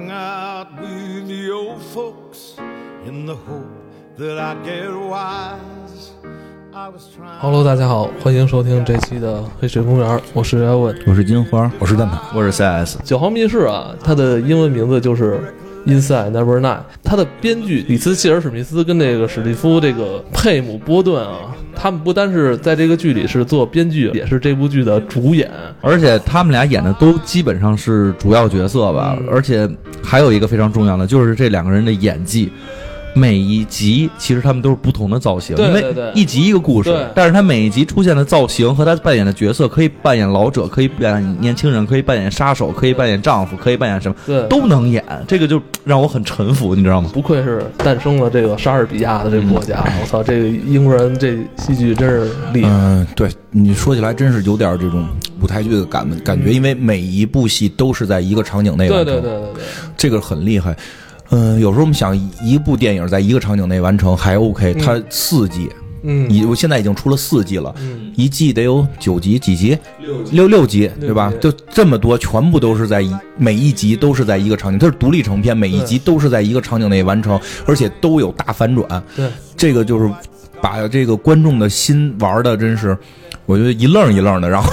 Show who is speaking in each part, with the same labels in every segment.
Speaker 1: hung out with the old folks in the hope that I'd get wise. I was trying.
Speaker 2: Hello，大家好，欢迎收听这期的《黑水公园》，我是艾文。
Speaker 3: 我是金花，我是蛋挞，
Speaker 4: 我是 CS，
Speaker 2: 九号密室啊，它的英文名字就是《Inside Never Nine》。它的编剧里斯谢尔史密斯跟这个史蒂夫这个佩姆波顿啊，他们不单是在这个剧里是做编剧，也是这部剧的主演。
Speaker 4: 而且他们俩演的都基本上是主要角色吧，
Speaker 2: 嗯
Speaker 4: 而且还有一个非常重要的，就是这两个人的演技。每一集其实他们都是不同的造型，因
Speaker 2: 对对对
Speaker 4: 为一集一个故事，但是他每一集出现的造型和他扮演的角色，可以扮演老者，可以扮演年轻人，可以扮演杀手，可以扮演丈夫，可以扮演什么
Speaker 2: 对，
Speaker 4: 都能演，这个就让我很臣服，你知道吗？
Speaker 2: 不愧是诞生了这个莎士比亚的这个国家。我操，这个英国人这戏剧真是厉害。
Speaker 3: 嗯，对你说起来真是有点这种舞台剧的感感觉，因为每一部戏都是在一个场景内完成，
Speaker 2: 对对对对对，
Speaker 3: 这个很厉害。嗯，有时候我们想一部电影在一个场景内完成还 OK，它四季，
Speaker 2: 嗯，
Speaker 3: 已我现在已经出了四季了，
Speaker 2: 嗯。
Speaker 3: 一季得有九集几集，六六集对吧？就这么多，全部都是在一每一集都是在一个场景，它是独立成片，每一集都是在一个场景内完成，而且都有大反转。
Speaker 2: 对，
Speaker 3: 这个就是把这个观众的心玩的真是，我觉得一愣一愣的，然后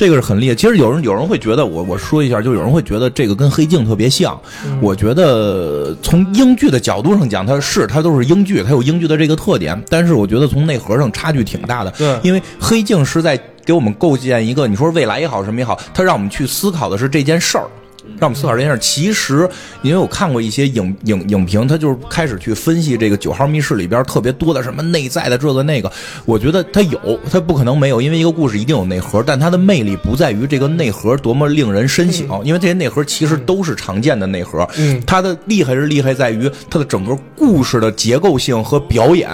Speaker 3: 这个是很厉害。其实有人有人会觉得，我我说一下，就有人会觉得这个跟黑镜特别像。
Speaker 2: 嗯
Speaker 3: 我觉得从英剧的角度上讲，它是它都是英剧，它有英剧的这个特点，但是我觉得从内核上差距挺大的。
Speaker 2: 对
Speaker 3: 因为黑镜是在给我们构建一个，你说未来也好，什么也好，它让我们去思考的是这件事儿。让我们思考这件事儿。其实，因为我看过一些影影影评，他就是开始去分析这个九号密室里边特别多的什么内在的这个那个。我觉得它有，它不可能没有，因为一个故事一定有内核，但它的魅力不在于这个内核多么令人深省，因为这些内核其实都是常见的内核。
Speaker 2: 嗯，
Speaker 3: 它的厉害是厉害在于它的整个故事的结构性和表演。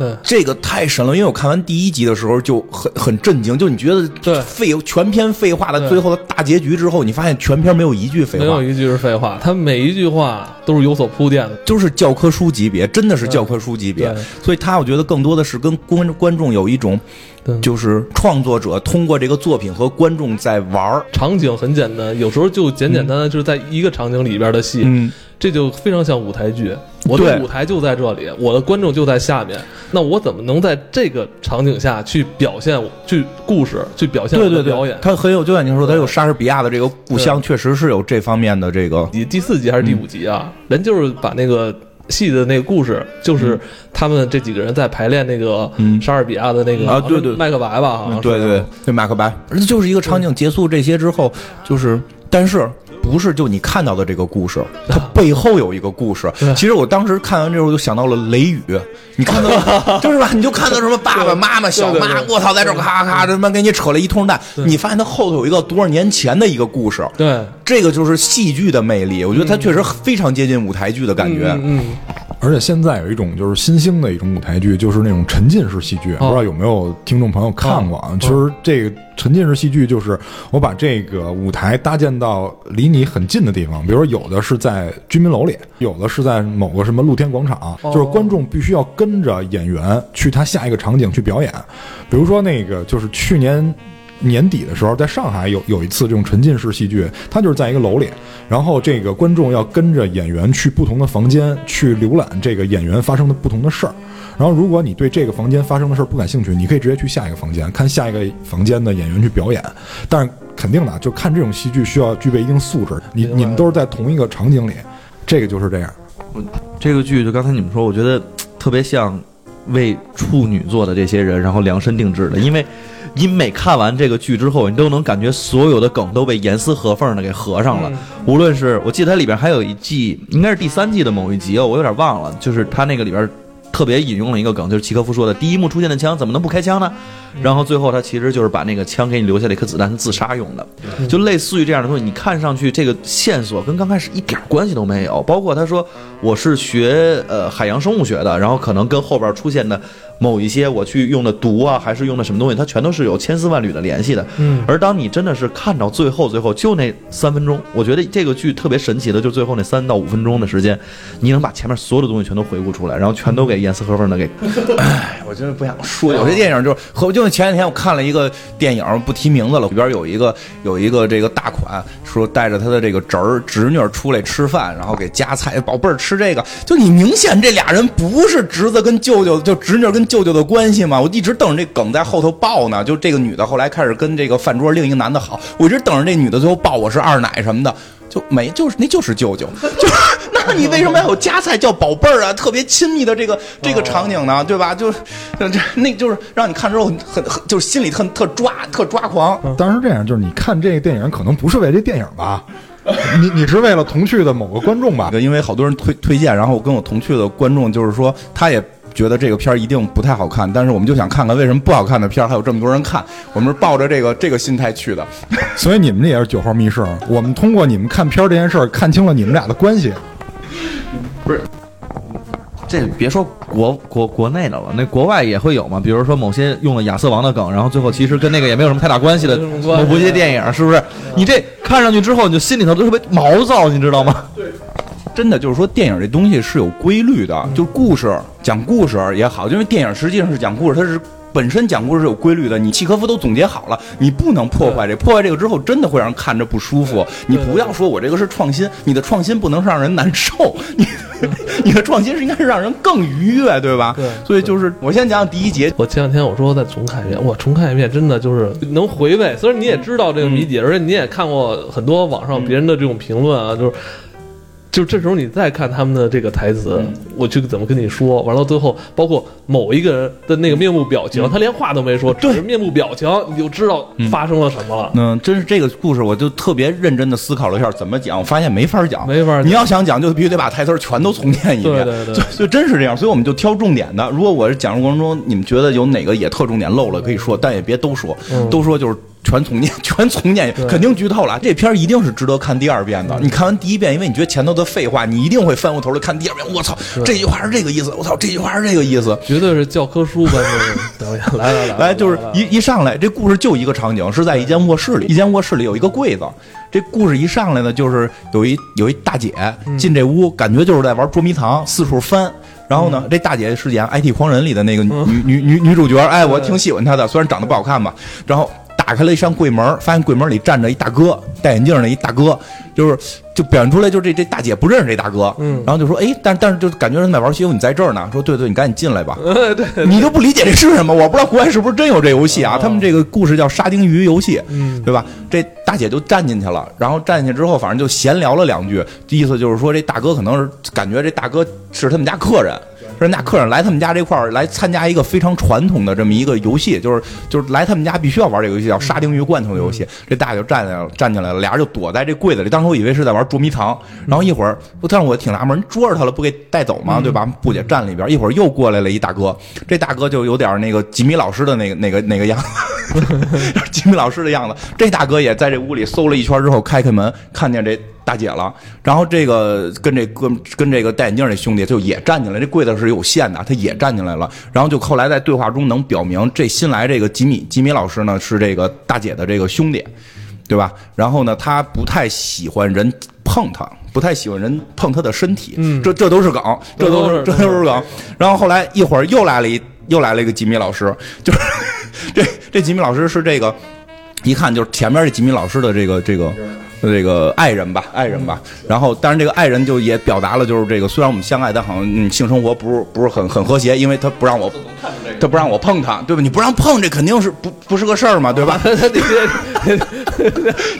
Speaker 2: 对
Speaker 3: 这个太神了，因为我看完第一集的时候就很很震惊，就你觉得
Speaker 2: 对。
Speaker 3: 废全篇废话的最后的大结局之后，你发现全篇没有一句废话，
Speaker 2: 没有一句是废话，他每一句话都是有所铺垫的。
Speaker 3: 就是教科书级别，真的是教科书级别。所以他我觉得更多的是跟观观众有一种，
Speaker 2: 对
Speaker 3: 就是创作者通过这个作品和观众在玩儿。
Speaker 2: 场景很简单，有时候就简简单单就是在一个场景里边的戏，
Speaker 3: 嗯，
Speaker 2: 这就非常像舞台剧。我的舞台就在这里，我的观众就在下面，那我怎么能在这个场景下去表现去故事，去表现我
Speaker 3: 对对
Speaker 2: 的表演
Speaker 3: 对，？他很有，就像您说，他有莎士比亚的这个故乡，确实是有这方面的这个。
Speaker 2: 你第四集还是第五集啊？人就是把那个戏的那个故事，就是他们这几个人在排练那个
Speaker 3: 嗯。
Speaker 2: 莎士比亚的那个
Speaker 3: 啊对对。
Speaker 2: 麦克白吧，好像是。
Speaker 3: 对对对，麦克白，而且就是一个场景结束这些之后，就是但是。不是就你看到的这个故事，它背后有一个故事。其实我当时看完之后就想到了《雷雨》，你看到 就是吧？你就看到什么爸爸妈妈、小妈，我操，在这儿咔咔这他妈给你扯了一通蛋，你发现它后头有一个多少年前的一个故事，
Speaker 2: 对，
Speaker 3: 这个就是戏剧的魅力。我觉得它确实非常接近舞台剧的感觉。
Speaker 2: 嗯，嗯
Speaker 5: 而且现在有一种就是新兴的一种舞台剧，就是那种沉浸式戏剧，不知道有没有听众朋友看过啊？其实这个沉浸式戏剧就是我把这个舞台搭建到离你很近的地方，比如说有的是在居民楼里，有的是在某个什么露天广场，就是观众必须要跟着演员去他下一个场景去表演。比如说那个就是去年。年底的时候，在上海有有一次这种沉浸式戏剧，它就是在一个楼里，然后这个观众要跟着演员去不同的房间去浏览这个演员发生的不同的事儿。然后，如果你对这个房间发生的事儿不感兴趣，你可以直接去下一个房间看下一个房间的演员去表演。但是肯定的，就看这种戏剧需要具备一定素质。你你们都是在同一个场景里，这个就是这样。
Speaker 4: 这个剧就刚才你们说，我觉得特别像为处女座的这些人，然后量身定制的。因为你每看完这个剧之后，你都能感觉所有的梗都被严丝合缝的给合上了。无论是我记得它里边还有一季，应该是第三季的某一集哦，我有点忘了，就是它那个里边。特别引用了一个梗，就是契科夫说的：“第一幕出现的枪怎么能不开枪呢？”然后最后他其实就是把那个枪给你留下了一颗子弹，是自杀用的，就类似于这样的东西。你看上去这个线索跟刚开始一点关系都没有，包括他说我是学呃海洋生物学的，然后可能跟后边出现的某一些我去用的毒啊，还是用的什么东西，它全都是有千丝万缕的联系的。
Speaker 2: 嗯
Speaker 4: 而当你真的是看到最后，最后就那三分钟，我觉得这个剧特别神奇的，就最后那三到五分钟的时间，你能把前面所有的东西全都回顾出来，然后全都给严丝合缝的给哎
Speaker 3: 我真的不想说，有些电影就是和就前两天我看了一个电影，不提名字了，里边有一个有一个这个大款说带着他的这个侄儿侄女出来吃饭，然后给夹菜，宝贝儿吃这个，就你明显这俩人不是侄子跟舅舅，就侄女跟舅舅的关系嘛，我一直等着这梗在后头爆呢，就这个女的后来开始跟这个饭桌另一个男的好，我一直等着这女的最后爆我是二奶什么的。就没，就是那就是舅舅，就是那你为什么要有夹菜叫宝贝儿啊？特别亲密的这个这个场景呢，对吧？就是这那就是让你看之后很很很就是心里特特抓特抓狂。
Speaker 5: 当时这样，就是你看这个电影，可能不是为这电影吧？你你是为了同去的某个观众吧？
Speaker 3: 因为好多人推推荐，然后我跟我同去的观众就是说，他也觉得这个片儿一定不太好看，但是我们就想看看为什么不好看的片儿还有这么多人看，我们是抱着这个这个心态去的。
Speaker 5: 所以你们这也是九号密室。我们通过你们看片儿这件事儿，看清了你们俩的关系。
Speaker 4: 不是这别说国国国内的了，那国外也会有嘛。比如说某些用了亚瑟王的梗，然后最后其实跟那个也没有什么太大关系的某部些电影，是不是？你这看上去之后，你就心里头都特别毛躁，你知道吗？
Speaker 3: 真的就是说，电影这东西是有规律的，就是故事讲故事也好，因为电影实际上是讲故事，它是本身讲故事是有规律的。你契诃夫都总结好了，你不能破坏这，破坏这个之后，真的会让人看着不舒服。你不要说我这个是创新，你的创新不能让人难受，你 你的创新是应该是让人更愉悦，对吧？
Speaker 2: 对
Speaker 3: 所以就是我先讲讲第一节，
Speaker 2: 我前两天我说再重看一遍，我重看一遍真的就是能回味。虽然你也知道这个谜底，而且你也看过很多网上别人的这种评论啊，就是。就这时候你再看他们的这个台词，我就怎么跟你说？完了最后，包括某一个人的那个面部表情，他连话都没说，只是面部表情，你就知道发生了什么了。
Speaker 3: 嗯，真是这个故事，我就特别认真的思考了一下怎么讲，我发现没法讲，
Speaker 2: 没法讲
Speaker 3: 你要想讲，就必须得把台词全都重念一遍，
Speaker 2: 对对对
Speaker 3: 就就真是这样。所以我们就挑重点的。如果我是讲述过程中，你们觉得有哪个也特重点漏了，可以说，但也别都说，
Speaker 2: 嗯
Speaker 3: 都说就是。全重念，全重念，肯定剧透了。这片儿一定是值得看第二遍的。你看完第一遍，因为你觉得前头的废话，你一定会翻过头来看第二遍。我操，这句话是这个意思。我操，这句话是这个意思。
Speaker 2: 绝对是教科书般的表演。来来来，
Speaker 3: 来，就是一一上来，这故事就一个场景，是在一间卧室里，一间卧室里有一个柜子。这故事一上来呢，就是有一有一大姐进这屋，感觉就是在玩捉迷藏，四处翻。然后呢，这大姐是演《IT 狂人》里的那个女女女女主角，哎，我挺喜欢她的，虽然长得不好看吧。然后。打开了一扇柜门，发现柜门里站着一大哥，戴眼镜的一大哥，就是就表现出来，就是这这大姐不认识这大哥，
Speaker 2: 嗯，
Speaker 3: 然后就说，哎，但但是就感觉人在玩西游，你在这儿呢，说对对，你赶紧进来吧，
Speaker 2: 对对，
Speaker 3: 你就不理解这是什么，我不知道国外是不是真有这游戏啊？他们这个故事叫沙丁鱼游戏，
Speaker 2: 嗯，
Speaker 3: 对吧？这大姐就站进去了，然后站进去之后，反正就闲聊了两句，意思就是说这大哥可能是感觉这大哥是他们家客人。人家客人来他们家这块儿来参加一个非常传统的这么一个游戏，就是就是来他们家必须要玩这个游戏，叫沙丁鱼罐头游戏。这大爷就站起来了，站起来了，俩人就躲在这柜子里。当时我以为是在玩捉迷藏，然后一会儿，但是我挺纳闷，人捉着他了不给带走吗？对吧？不姐站里边，一会儿又过来了一大哥，这大哥就有点那个吉米老师的那个那个那个样子，吉米老师的样子。这大哥也在这屋里搜了一圈之后，开开门看见这。大姐了，然后这个跟这哥跟这个戴眼镜这兄弟就也站进来，这柜子是有限的，他也站进来了。然后就后来在对话中能表明，这新来这个吉米吉米老师呢是这个大姐的这个兄弟，对吧？然后呢，他不太喜欢人碰他，不太喜欢人碰他的身体，
Speaker 2: 嗯，
Speaker 3: 这这都是梗，这都是
Speaker 2: 这
Speaker 3: 这都是梗。然后后来一会儿又来了一又来了一个吉米老师，就是 这这吉米老师是这个一看就是前面这吉米老师的这个这个。这个爱人吧，爱人吧，然后当然这个爱人就也表达了，就是这个虽然我们相爱，但好像嗯性生活不是不是很很和谐，因为他不让我，他不让我碰他，对吧？你不让碰，这肯定是不不是个事儿嘛，对吧？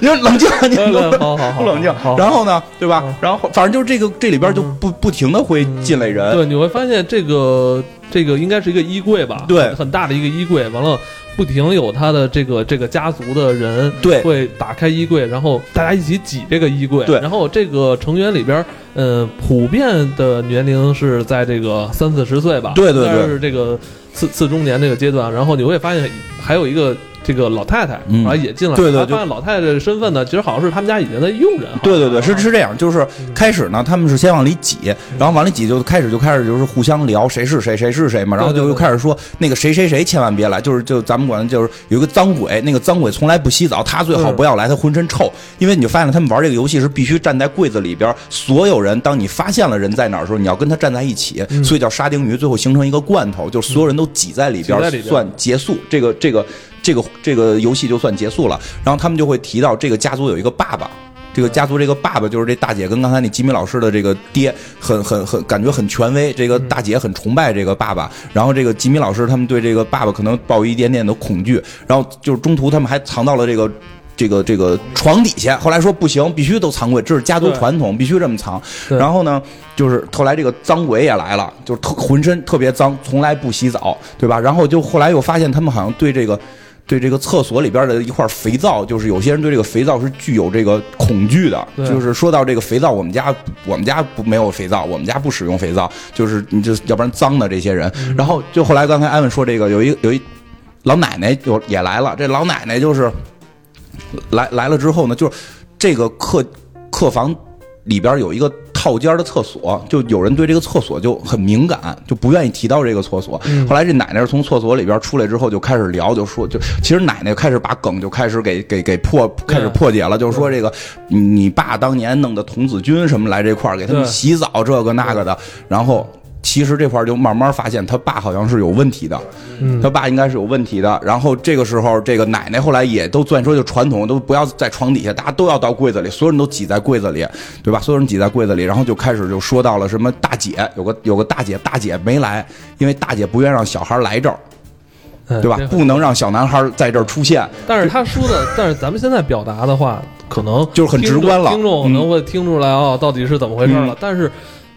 Speaker 3: 你说 冷静，你
Speaker 2: 好好好，
Speaker 3: 不冷静。然后呢，对吧？然后反正就是这个这里边就不不停的会进来人，
Speaker 2: 对，你会发现这个这个应该是一个衣柜吧？
Speaker 3: 对，
Speaker 2: 很大的一个衣柜，完了。不停有他的这个这个家族的人，
Speaker 3: 对，
Speaker 2: 会打开衣柜，然后大家一起挤这个衣柜，
Speaker 3: 对。
Speaker 2: 然后这个成员里边，呃，普遍的年龄是在这个三四十岁吧，
Speaker 3: 对对对，
Speaker 2: 是这个次次中年这个阶段。然后你会发现还有一个这个老太太，
Speaker 3: 嗯。
Speaker 2: 然后也进来，
Speaker 3: 对对
Speaker 2: 发现老太太的身份呢，其实好像是他们家以前的佣人，
Speaker 3: 对对对，是是这样，就是开始呢，他们是先往里挤，然后往里挤就开始就开始就是互相聊谁是谁谁是谁嘛，然后就又开始说那个谁谁谁千万别来，就是就咱们管就是有一个脏鬼，那个脏鬼从来不洗澡，他最好
Speaker 2: 嗯
Speaker 3: 不要来，他浑身臭，因为你就发现他们玩这个游戏是必须站在柜子里边，所有人当你发现了人在哪儿的时候，你要跟他站在一起，所以叫沙丁鱼，最后形成一个罐头，就是所有人都挤在里边。算结束，这个这个这个这个游戏就算结束了，然后他们就会提到这个家族有一个爸爸。这个家族这个爸爸就是这大姐跟刚才那吉米老师的这个爹很很很感觉很权威，这个大姐很崇拜这个爸爸，然后这个吉米老师他们对这个爸爸可能抱有一点点的恐惧，然后就是中途他们还藏到了这个。这个这个床底下，后来说不行，必须都藏柜，这是家族传统，必须这么藏。然后呢，就是后来这个脏鬼也来了，就是特浑身特别脏，从来不洗澡，对吧？然后就后来又发现他们好像对这个。对这个厕所里边的一块肥皂，就是有些人对这个肥皂是具有这个恐惧的。就是说到这个肥皂，我们家我们家不没有肥皂，我们家不使用肥皂，就是你这要不然脏的这些人。然后就后来刚才艾文说这个有一有一老奶奶就也来了，这老奶奶就是来来了之后呢，就是这个客客房里边有一个套间的厕所，就有人对这个厕所就很敏感，就不愿意提到这个厕所。后来这奶奶从厕所里边出来之后就开始聊，就说就其实奶奶开始把梗就开始给给给破开始破解了，就是说这个你你爸当年弄的童子军什么来这块儿给他们洗澡这个那个的，然后。其实这块儿就慢慢发现他爸好像是有问题的，
Speaker 2: 嗯
Speaker 3: 他爸应该是有问题的。然后这个时候，这个奶奶后来也都虽然说就传统，都不要在床底下，大家都要到柜子里，所有人都挤在柜子里，对吧？所有人挤在柜子里，然后就开始就说到了什么大姐，有个有个大姐，大姐没来，因为大姐不愿让小孩来这儿，
Speaker 2: 嗯
Speaker 3: 对吧？不能让小男孩在这儿出现。
Speaker 2: 但是他说的，但是咱们现在表达的话，可能
Speaker 3: 就是很直观了
Speaker 2: 听众可能会听出来哦，到底是怎么回事了。但是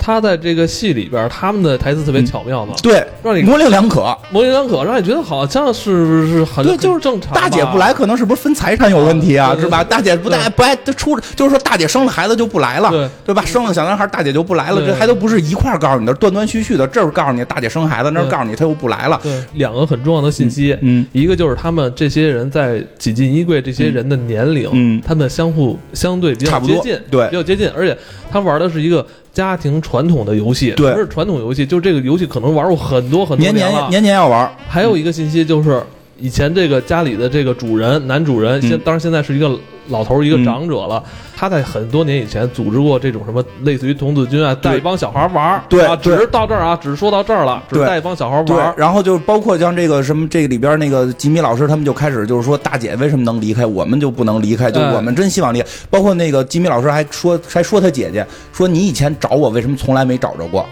Speaker 2: 他在这个戏里边，他们的台词特别巧妙嘛，
Speaker 3: 对，
Speaker 2: 让你
Speaker 3: 模棱两可。
Speaker 2: 模棱两可，让你觉得好像是是很
Speaker 3: 对，就是
Speaker 2: 正常。
Speaker 3: 大姐不来，可能是不是分财产有问题啊？
Speaker 2: 对对
Speaker 3: 是吧？大姐不带不爱出，就是说大姐生了孩子就不来了，
Speaker 2: 对
Speaker 3: 吧？生了小男孩，大姐就不来了，这还都不是一块儿告诉你的，断断续续的。这儿告诉你大姐生孩子，那儿告诉你她又不来了。
Speaker 2: 对两个很重要的信息，
Speaker 3: 嗯
Speaker 2: 一个就是他们这些人在挤进衣柜，这些人的年龄，
Speaker 3: 嗯
Speaker 2: 他们相互相对比较接近，
Speaker 3: 对
Speaker 2: 比较接近，而且他玩的是一个家庭传统的游戏，
Speaker 3: 对。
Speaker 2: 不是传统游戏，就是这个游戏可能玩过很多很多
Speaker 3: 年年
Speaker 2: 了。
Speaker 3: 年年要玩，
Speaker 2: 还有一个信息就是，以前这个家里的这个主人，男主人，现
Speaker 3: 嗯。
Speaker 2: 当然现在是一个老头儿，一个长者了。他在很多年以前组织过这种什么类似于童子军啊，带一帮小孩玩
Speaker 3: 对对
Speaker 2: 只是到这儿啊，只是说到这儿了，只是带一帮小孩玩。
Speaker 3: 然后就包括像这个什么这个里边那个吉米老师他们就开始就是说大姐为什么能离开，我们就不能离开，就
Speaker 2: 哎。
Speaker 3: 我们真希望离开。包括那个吉米老师还说还说他姐姐说你以前找我为什么从来没找着过，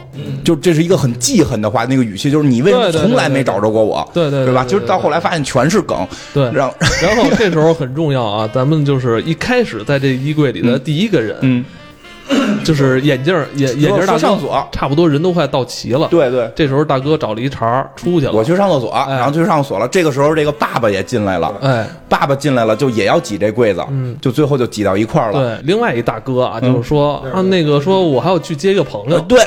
Speaker 3: 就这是一个很记恨的话，那个语气就是你为什么从来没找着过我，
Speaker 2: 对对对
Speaker 3: 对吧？就是到后来发现全是梗，
Speaker 2: 对，
Speaker 3: 让
Speaker 2: 然后这时候很重要啊，咱们就是一开始在这衣柜里的第一个人，
Speaker 3: 嗯，
Speaker 2: 就是眼镜儿眼眼镜儿大哥，
Speaker 3: 上所，
Speaker 2: 差不多人都快到齐了。
Speaker 3: 对对。
Speaker 2: 这时候大哥找了一茬出去了。
Speaker 3: 我去上厕所，
Speaker 2: 哎
Speaker 3: 然后去上厕所了。这个时候，这个爸爸也进来了。
Speaker 2: 哎，
Speaker 3: 爸爸进来了，就也要挤这柜子，
Speaker 2: 嗯
Speaker 3: 就最后就挤到一块儿了。
Speaker 2: 对，另外一大哥啊，就是说啊，那个说我还要去接一个朋友，
Speaker 3: 呃对，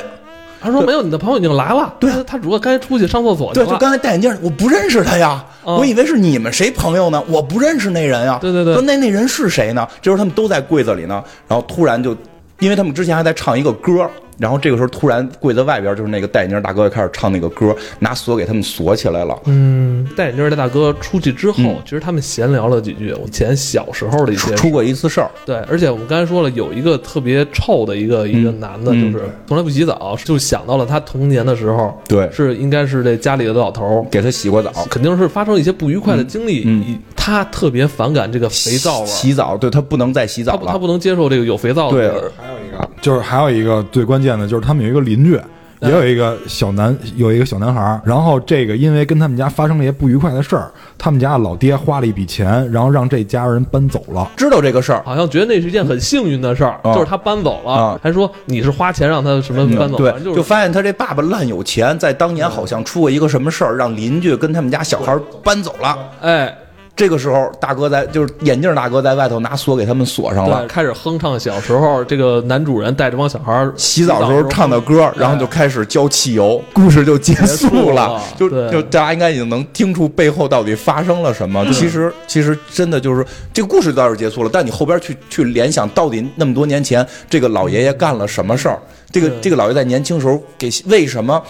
Speaker 2: 他说没有，你的朋友已经来了，
Speaker 3: 对
Speaker 2: 他他只不过刚才出去上厕所去
Speaker 3: 对，
Speaker 2: 了。
Speaker 3: 就刚才戴眼镜儿，我不认识他呀，
Speaker 2: 嗯
Speaker 3: 我以为是你们谁朋友呢，我不认识那人呀。
Speaker 2: 对对对
Speaker 3: 说那那人是谁呢？这时候他们都在柜子里呢，然后突然就，因为他们之前还在唱一个歌。然后这个时候，突然柜子外边就是那个戴眼镜大哥开始唱那个歌，拿锁给他们锁起来了。
Speaker 2: 嗯，戴眼镜的大哥出去之后，
Speaker 3: 嗯
Speaker 2: 其实他们闲聊了几句，我以前小时候的一些
Speaker 3: 出过一次事儿，
Speaker 2: 对，而且我们刚才说了，有一个特别臭的一个一个男的，
Speaker 3: 嗯。
Speaker 2: 就是从来不洗澡，就想到了他童年的时候，
Speaker 3: 对。
Speaker 2: 是应该是这家里的老头儿，
Speaker 3: 给他洗过澡，
Speaker 2: 肯定是发生一些不愉快的经历，他特别反感这个肥皂味儿，
Speaker 3: 洗澡，对他不能再洗澡了。
Speaker 2: 他不他不能接受这个有肥皂的味
Speaker 5: 还有一个就是还有一个最关键的就是他们有一个邻居。也有一个小男，有一个小男孩儿，然后这个因为跟他们家发生了一些不愉快的事儿，他们家老爹花了一笔钱，然后让这家人搬走了。
Speaker 3: 知道这个事儿，
Speaker 2: 好像觉得那是一件很幸运的事儿，
Speaker 3: 啊
Speaker 2: 就是他搬走了，
Speaker 3: 啊
Speaker 2: 还说你是花钱让他什么搬走，
Speaker 3: 对
Speaker 2: 就
Speaker 3: 就是发现他这爸爸烂有钱，在当年好像出过一个什么事儿，让邻居跟他们家小孩搬走了。
Speaker 2: 哎。
Speaker 3: 这个时候，大哥在就是眼镜大哥在外头拿锁给他们锁上了，。
Speaker 2: 开始哼唱小时候这个男主人带着帮小孩儿
Speaker 3: 洗澡的时候唱的歌，然后就开始浇汽油，故事就结束了
Speaker 2: 了。
Speaker 3: 就就大家应该已经能听出背后到底发生了什么。其实其实真的就是这个故事倒是结束了，但你后边去去联想，到底那么多年前这个老爷爷干了什么事儿？这个这个老爷爷在年轻时候给为什么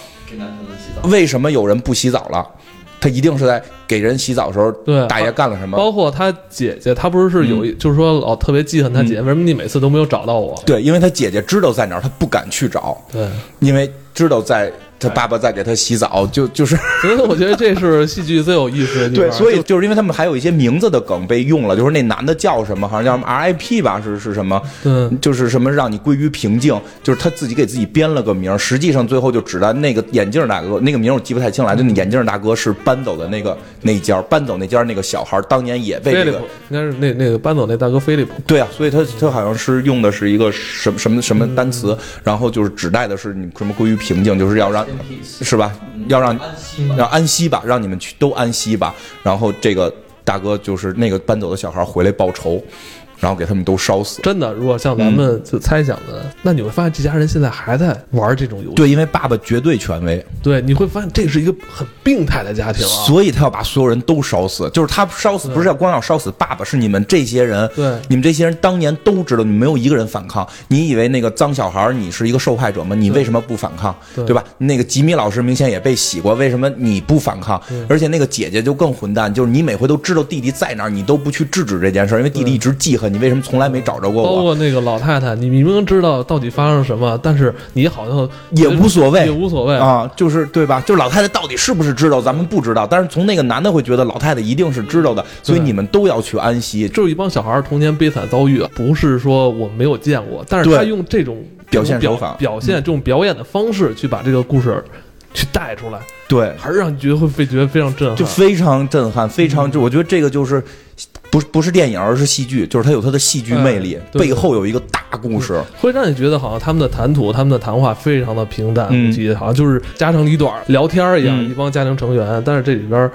Speaker 3: 为什么有人不洗澡了？他一定是在给人洗澡的时候，
Speaker 2: 对
Speaker 3: 大爷干了什么？
Speaker 2: 包括他姐姐，他不是是有一，就是说老特别记恨他姐，为什么你每次都没有找到我？
Speaker 3: 对，因为他姐姐知道在哪儿，他不敢去找，
Speaker 2: 对，
Speaker 3: 因为知道在他爸爸在给他洗澡，就就是。
Speaker 2: 所以我觉得这是戏剧最有意思的地方。
Speaker 3: 对，所以
Speaker 2: 就
Speaker 3: 就是因为他们还有一些名字的梗被用了，就是那男的叫什么，好像叫什么 RIP 吧，是是什么？
Speaker 2: 对
Speaker 3: 就是什么让你归于平静，就是他自己给自己编了个名儿，实际上最后就指代那个眼镜大哥，那个名儿我记不太清了，就那眼镜大哥是搬走的那个那家，搬走那家那个小孩儿当年也被这个
Speaker 2: 应该是那那个搬走那大哥菲利普。
Speaker 3: 对啊，所以他他好像是用的是一个什么什么什么单词，然后就是指代的是你什么归于平静，就是要让是吧？要让让安息吧，让你们去都安息吧。然后这个大哥就是那个搬走的小孩回来报仇，然后给他们都烧死。
Speaker 2: 真的，如果像咱们就猜想的，那你会发现这家人现在还在玩这种游戏。
Speaker 3: 对，因为爸爸绝对权威，
Speaker 2: 对，你会发现这是一个很病态的家庭啊。
Speaker 3: 所以他要把所有人都烧死。就是他烧死，不是要光要烧死爸爸，是你们这些人，
Speaker 2: 对
Speaker 3: 你们这些人当年都知道，你们没有一个人反抗。你以为那个脏小孩你是一个受害者吗？你为什么不反抗？
Speaker 2: 对
Speaker 3: 对吧？那个吉米老师明显也被洗过，为什么你不反抗？而且那个姐姐就更混蛋，就是你每回都知道弟弟在哪儿，你都不去制止这件事儿，因为弟弟一直记恨你，为什么从来没找着过我？
Speaker 2: 包括那个老太太，你明明知道到底发生了什么，但是你好像
Speaker 3: 也无所谓
Speaker 2: 也无所谓。
Speaker 3: 啊，就是对吧？就是老太太到底是不是知道，咱们不知道。但是从那个男的会觉得老太太一定是知道的，所以你们都要去安息。
Speaker 2: 就是一帮小孩童年悲惨遭遇，不是说我没有见过，但是他用这种
Speaker 3: 表现手法
Speaker 2: 表现这种表演的方式去把这个故事去带出来，
Speaker 3: 对，
Speaker 2: 还是让你觉得会非觉得非常震撼。
Speaker 3: 就非常震撼，非
Speaker 2: 嗯
Speaker 3: 常就我觉得这个就是不是不是电影，而是戏剧，就是它有它的戏剧魅力，
Speaker 2: 哎
Speaker 3: 背后有一个大故事。
Speaker 2: 会让你觉得好像他们的谈吐、他们的谈话非常的平淡
Speaker 3: 嗯
Speaker 2: 无奇，好像就是家长里短聊天一样，
Speaker 3: 嗯
Speaker 2: 一帮家庭成员。但是这里边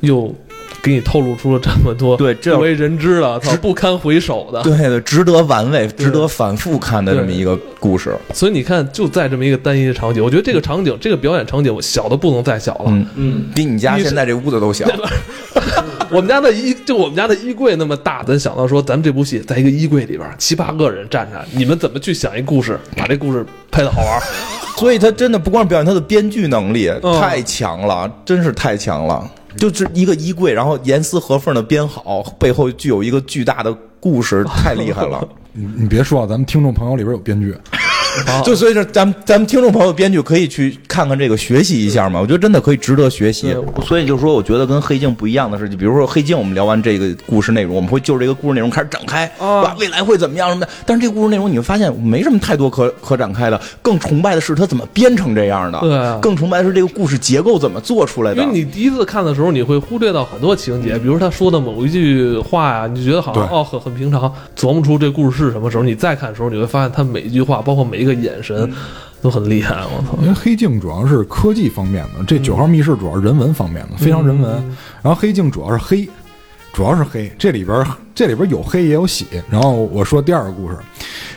Speaker 2: 又给你透露出了这么多
Speaker 3: 对这
Speaker 2: 不为人知的、操不堪回首的。
Speaker 3: 对对，值得玩味，值得反复看的这么一个故事。
Speaker 2: 所以你看，就在这么一个单一的场景，我觉得这个场景、这个表演场景，小的不能再小了。
Speaker 3: 嗯
Speaker 2: 嗯，
Speaker 3: 比你家现在这屋子都小。
Speaker 2: 我们家的衣就我们家的衣柜那么大，咱想到说，咱们这部戏在一个衣柜里边儿，七八个人站着，你们怎么去想一故事，把这故事拍的好玩儿？
Speaker 3: 所以他真的不光是表演他的编剧能力
Speaker 2: 嗯
Speaker 3: 太强了，真是太强了。就是一个衣柜，然后严丝合缝的编好，背后具有一个巨大的故事，太厉害了。
Speaker 5: 你你别说啊，咱们听众朋友里边有编剧，
Speaker 2: 好
Speaker 3: 就所以说，咱们咱们听众朋友编剧可以去看看这个，学习一下嘛。我觉得真的可以值得学习。所以就是说，我觉得跟黑镜不一样的是，就比如说黑镜，我们聊完这个故事内容，我们会就这个故事内容开始展开，
Speaker 2: 啊
Speaker 3: 哇，未来会怎么样什么的。但是这个故事内容你会发现没什么太多可可展开的，更崇拜的是他怎么编成这样的，
Speaker 2: 对啊
Speaker 3: 更崇拜的是这个故事结构怎么做出来的。
Speaker 2: 因为你第一次看的时候，你会忽略到很多情节，比如他说的某一句话呀，你就觉得好像哦很很平常，琢磨出这故事是什么时候，你再看的时候，你会发现他每一句话，包括每一个眼
Speaker 3: 嗯
Speaker 2: 神，都很厉害。我操！
Speaker 5: 因为黑镜主要是科技方面的，这九号密室主要是人文方面的，非常人文。然后黑镜主要是黑，主要是黑，这里边这里边有黑也有喜。然后我说第二个故事，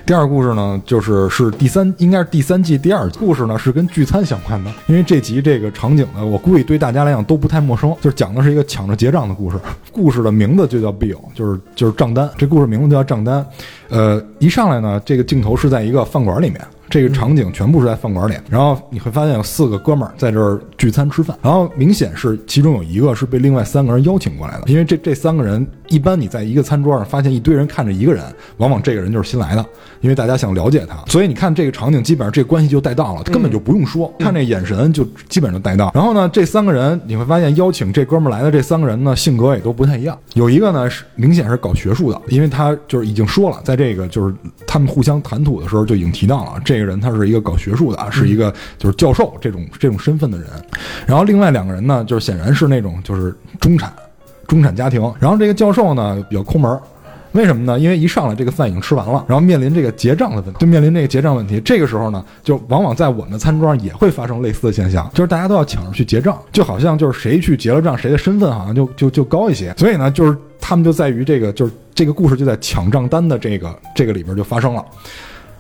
Speaker 5: 第二故事呢，就是是第三，应该是第三季第二故事呢，是跟聚餐相关的。因为这集这个场景呢，我估计对大家来讲都不太陌生，就是讲的是一个抢着结账的故事。故事的名字就叫 bill，就是就是账单。这故事名字叫账单。呃，一上来呢，这个镜头是在一个饭馆里面。这个场景全部是在饭馆里，然后你会发现有四个哥们儿在这儿聚餐吃饭，然后明显是其中有一个是被另外三个人邀请过来的，因为这这三个人一般你在一个餐桌上发现一堆人看着一个人，往往这个人就是新来的，因为大家想了解他，所以你看这个场景基本上这个关系就带到了，根本就不用说，看这眼神就基本上就带到。然后呢，这三个人你会发现邀请这哥们儿来的这三个人呢，性格也都不太一样，有一个呢是明显是搞学术的，因为他就是已经说了，在这个就是他们互相谈吐的时候就已经提到了，这个人他是一个搞学术的，啊，是一个就是教授这种这种身份的人。然后另外两个人呢，就是显然是那种就是中产中产家庭。然后这个教授呢比较抠门儿，为什么呢？因为一上来这个饭已经吃完了，然后面临这个结账的问题，就面临这个结账问题。这个时候呢，就往往在我们的餐桌上也会发生类似的现象，就是大家都要抢着去结账，就好像就是谁去结了账，谁的身份好像就就就高一些。所以呢，就是他们就在于这个，就是这个故事就在抢账单的这个这个里边就发生了。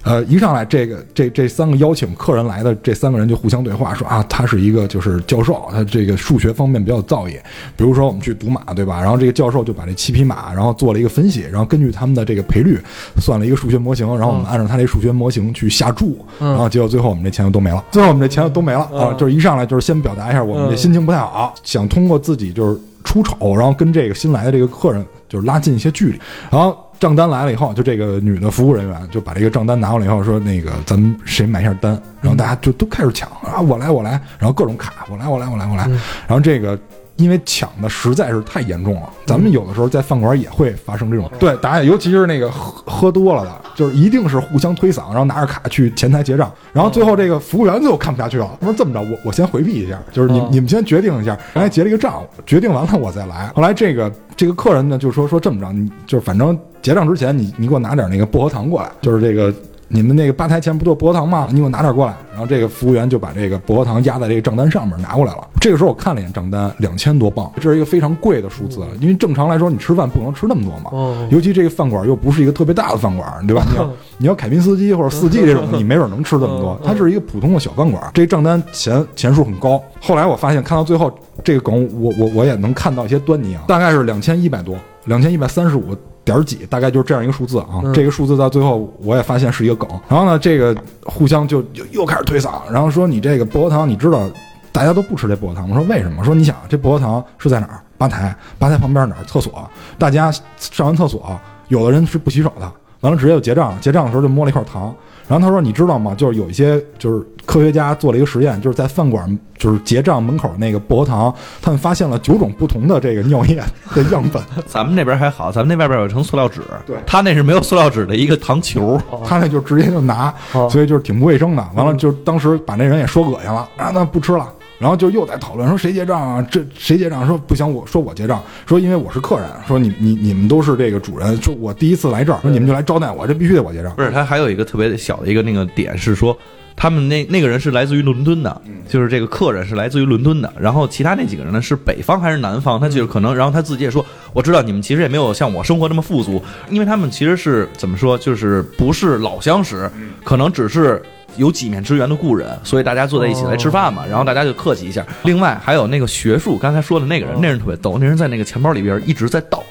Speaker 5: 呃，一上来这个这这三个邀请客人来的这三个人就互相对话，说啊，他是一个就是教授，他这个数学方面比较造诣。比如说我们去赌马，对吧？然后这个教授就把这七匹马，然后做了一个分析，然后根据他们的这个赔率算了一个数学模型，然后我们按照他这数学模型去下注，然后结果最后我们这钱就都没了。最后我们这钱就都没了啊！就是一上来就是先表达一下我们这心情不太好，想通过自己就是出丑，然后跟这个新来的这个客人就是拉近一些距离，然后。账单来了以后，就这个女的服务人员就把这个账单拿过来以后说：“那个咱们谁买一下单？”然后大家就都开始抢啊，我来我来，然后各种卡，我来我来我来我来，然后这个。因为抢的实在是太严重了，咱们有的时候在饭馆也会发生这种对打野，尤其是那个喝喝多了的，就是一定是互相推搡，然后拿着卡去前台结账，然后最后这个服务员最后看不下去了，他说这么着，我我先回避一下，就是你你们先决定一下，刚才结了一个账，决定完了我再来。后来这个这个客人呢就说说这么着，你就是反正结账之前你你给我拿点那个薄荷糖过来，就是这个。你们那个吧台前不做薄荷糖吗？你给我拿点过来。然后这个服务员就把这个薄荷糖压在这个账单上面拿过来了。这个时候我看了一眼账单，两千多镑，这是一个非常贵的数字。因为正常来说你吃饭不能吃那么多嘛，尤其这个饭馆又不是一个特别大的饭馆，对吧？你要你要凯宾斯基或者四季这种，你没准能吃这么多。它是一个普通的小饭馆，这账单钱钱数很高。后来我发现看到最后这个梗，我我我也能看到一些端倪啊，大概是两千一百多，两千一百三十五。点几，大概就是这样一个数字啊。这个数字到最后，我也发现是一个梗。然后呢，这个互相就又又开始推搡，然后说你这个薄荷糖，你知道大家都不吃这薄荷糖。我说为什么？说你想这薄荷糖是在哪儿？吧台，吧台旁边哪儿？厕所。大家上完厕所，有的人是不洗手的，完了直接就结账。结账的时候就摸了一块糖。然后他说：“你知道吗？就是有一些就是科学家做了一个实验，就是在饭馆就是结账门口那个薄荷糖，他们发现了九种不同的这个尿液的样本。
Speaker 4: 咱们那边还好，咱们那外边有一层塑料纸，
Speaker 5: 对
Speaker 4: 他那是没有塑料纸的一个糖球，
Speaker 5: 他那就直接就拿，所以就是挺不卫生的。完了就当时把那人也说恶心了，啊，那不吃了。”然后就又在讨论说谁结账啊？这谁结账？说不行，我说我结账。说因为我是客人。说你你你们都是这个主人。说我第一次来这儿，说你们就来招待我，这必须得我结账。
Speaker 4: 不是，他还有一个特别小的一个那个点是说，他们那那个人是来自于伦敦的，就是这个客人是来自于伦敦的。然后其他那几个人呢是北方还是南方？他就是可能，然后他自己也说，我知道你们其实也没有像我生活那么富足，因为他们其实是怎么说，就是不是老相识，可能只是。有几面之缘的故人，所以大家坐在一起来吃饭嘛，然后大家就客气一下。另外还有那个学术，刚才说的那个人，那人特别逗，那人在那个钱包里边一直在倒，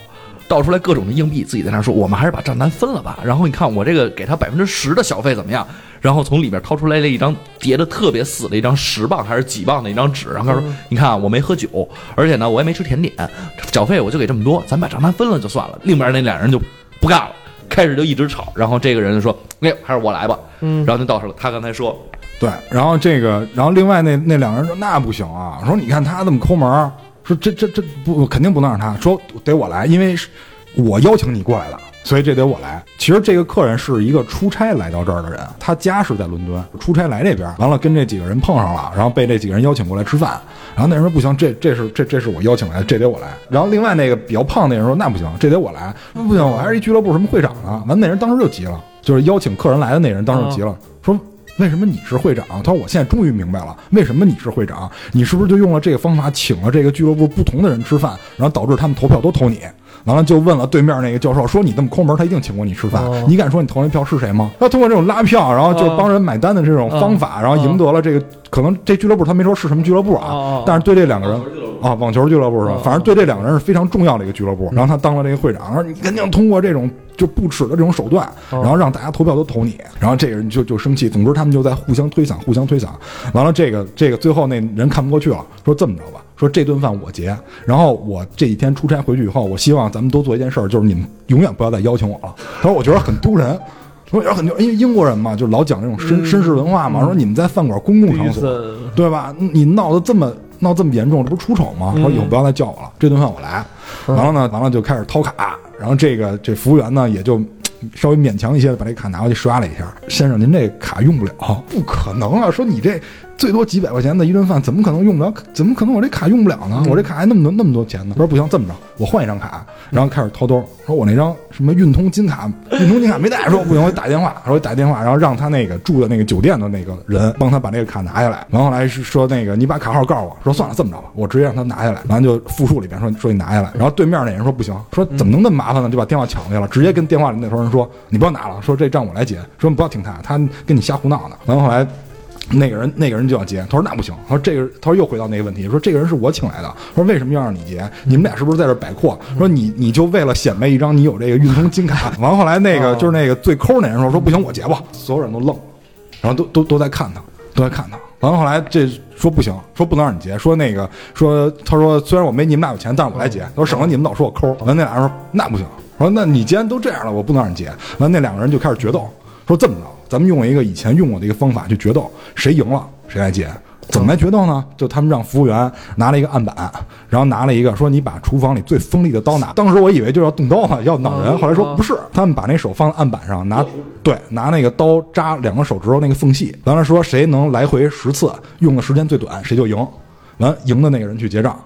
Speaker 4: 倒出来各种的硬币，自己在那说：“我们还是把账单分了吧。”然后你看我这个给他百分之十的小费怎么样？然后从里边掏出来了一张叠的特别死的一张十磅还是几磅的一张纸，然后他说：“你看我没喝酒，而且呢我也没吃甜点，小费我就给这么多，咱把账单分了就算了。”另边那俩人就不干了。开始就一直吵，然后这个人就说：“哎，还是我来吧。”嗯，然后就到时候。他刚才说，
Speaker 5: 对，然后这个，然后另外那那两个人说：“那不行啊！说你看他这么抠门，说这这这不肯定不能让他说得我来，因为是我邀请你过来的。”所以这得我来。其实这个客人是一个出差来到这儿的人，他家是在伦敦，出差来这边，完了跟这几个人碰上了，然后被这几个人邀请过来吃饭。然后那人说不行，这这是这这是我邀请来的，这得我来。然后另外那个比较胖那人说那不行，这得我来。那不行，我还是一俱乐部什么会长呢。完那人当时就急了，就是邀请客人来的那人当时就急了，说为什么你是会长？他说我现在终于明白了，为什么你是会长？你是不是就用了这个方法请了这个俱乐部不同的人吃饭，然后导致他们投票都投你？完了就问了对面那个教授，说你这么抠门，他一定请过你吃饭。你敢说你投那票是谁吗？他通过这种拉票，然后就帮人买单的这种方法，然后赢得了这个。可能这俱乐部他没说是什么俱乐部啊，但是对这两个人啊，网球俱乐部是吧？反正对这两个人是非常重要的一个俱乐部。然后他当了这个会长，说你肯定通过这种就不耻的这种手段，然后让大家投票都投你。然后这个人就就生气。总之他们就在互相推搡，互相推搡。完了这个这个最后那人看不过去了，说这么着吧。说这顿饭我结，然后我这几天出差回去以后，我希望咱们多做一件事儿，就是你们永远不要再邀请我了。他说我觉得很丢人，我觉得很丢，因为英国人嘛，就老讲那种绅绅士文化嘛。说你们在饭馆公共场所，对吧？你闹得这么闹这么严重，这不是出丑吗？说以后不要再叫我了，这顿饭我来。完了呢，完了就开始掏卡，然后这个这服务员呢也就稍微勉强一些的把这卡拿过去刷了一下。先生，您这卡用不了，不可能啊！说你这。最多几百块钱的一顿饭，怎么可能用不了？怎么可能我这卡用不了呢？我这卡还那么多那么多钱呢？他说不行，这么着，我换一张卡，然后开始掏兜，说我那张什么运通金卡，运通金卡没带，说不行，我打电话，说我打电话，然后让他那个住的那个酒店的那个人帮他把那个卡拿下来，然后后来是说那个你把卡号告诉我，说算了，这么着吧，我直接让他拿下来，完了就复述里边说说你拿下来，然后对面那人说不行，说怎么能那么麻烦呢？就把电话抢过去了，直接跟电话里那头人说你不要拿了，说这账我来结，说你不要听他，他跟你瞎胡闹呢。完了后来。那个人，那个人就要结。他说那不行。他说这个，他说又回到那个问题，说这个人是我请来的。他说为什么要让你结？你们俩是不是在这摆阔？说你你就为了显摆一张你有这个运通金卡。完后来那个就是那个最抠那人说说不行，我结吧。所有人都愣，然后都都都在看他，都在看他。完后来这说不行，说不能让你结。说那个说他说虽然我没你们俩有钱，但是我来结。他说省得你们老说我抠。完那俩人说那不行。说那你既然都这样了，我不能让你结。完那两个人就开始决斗，说这么着。咱们用一个以前用过的一个方法去决斗，谁赢了谁来结。怎么来决斗呢？就他们让服务员拿了一个案板，然后拿了一个说你把厨房里最锋利的刀拿。当时我以为就要动刀了，要挠人。后来说不是，他们把那手放在案板上，拿对拿那个刀扎两个手指头那个缝隙。完了说谁能来回十次，用的时间最短谁就赢。完赢的那个人去结账。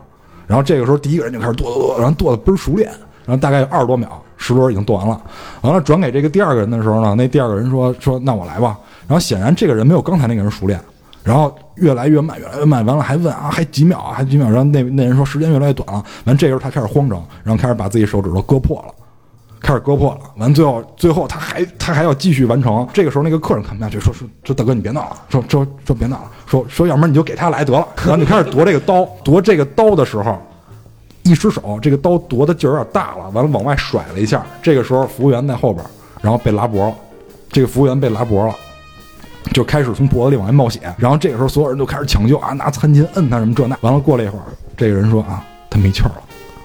Speaker 5: 然后这个时候第一个人就开始剁剁剁，然后剁的倍儿熟练。然后大概有二十多秒。石轮已经剁完了，完了转给这个第二个人的时候呢，那第二个人说说那我来吧。然后显然这个人没有刚才那个人熟练，然后越来越慢，越来越慢。完了还问啊，还几秒啊，还几秒。然后那那人说时间越来越短了。完这时候他开始慌张，然后开始把自己手指头割破了，开始割破了。完最后最后他还他还要继续完成。这个时候那个客人看不下去，说说说大哥你别闹了，说说说别闹了，说说要不然你就给他来得了。然后你开始夺这个刀，夺这个刀的时候。一失手，这个刀夺的劲儿有点大了，完了往外甩了一下。这个时候，服务员在后边，然后被拉脖了。这个服务员被拉脖了，就开始从脖子里往外冒血。然后这个时候，所有人都开始抢救啊，拿餐巾摁他什么这那。完了，过了一会儿，这个人说啊，他没气儿了，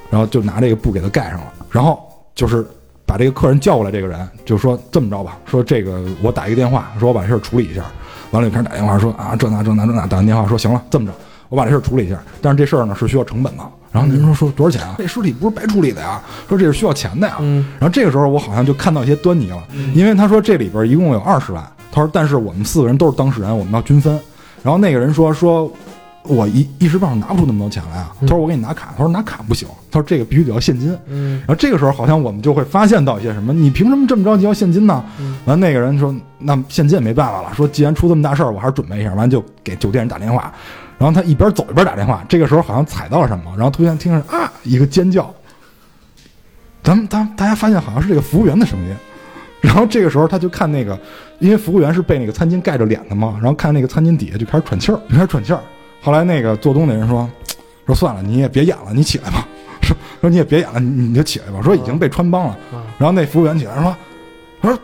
Speaker 5: 然后就拿这个布给他盖上了。然后就是把这个客人叫过来，这个人就说这么着吧，说这个我打一个电话，说我把这事儿处理一下。完了就开始打电话说啊，这那这那这那，打完电话说行了，这么着，我把这事儿处理一下。但是这事儿呢是需要成本的。然后那人说说多少钱啊？这尸体不是白处理的呀，说这是需要钱的呀。然后这个时候我好像就看到一些端倪了，因为他说这里边一共有二十万，他说但是我们四个人都是当事人，我们要均分。然后那个人说说，我一一时半会儿拿不出那么多钱来啊。他说我给你拿卡，他说拿卡不行，他说这个必须得要现金。然后这个时候好像我们就会发现到一些什么，你凭什么这么着急要现金呢？完那个人说那现金也没办法了，说既然出这么大事儿，我还是准备一下，完就给酒店人打电话。然后他一边走一边打电话，这个时候好像踩到了什么，然后突然听着啊一个尖叫，咱们咱大家发现好像是这个服务员的声音，然后这个时候他就看那个，因为服务员是被那个餐巾盖着脸的嘛，然后看那个餐巾底下就开始喘气儿，就开始喘气儿。后来那个做东的人说说算了，你也别演了，你起来吧。说说你也别演了，你你就起来吧。说已经被穿帮了。然后那服务员起来说，他说。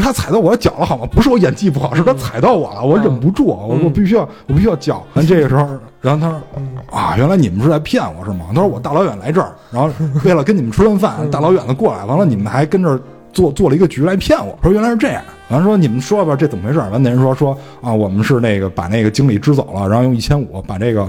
Speaker 5: 是他踩到我的脚了，好吗？不是我演技不好，是他踩到我了，我忍不住，我我必须要，我必须要叫。完这个时候，然后他说：“啊，原来你们是在骗我是吗？”他说：“我大老远来这儿，然后为了跟你们吃顿饭，大老远的过来，完了你们还跟这儿做做了一个局来骗我。”说：“原来是这样。”完了说：“你们说吧，这怎么回事？”完那人说：“说啊，我们是那个把那个经理支走了，然后用一千五把这个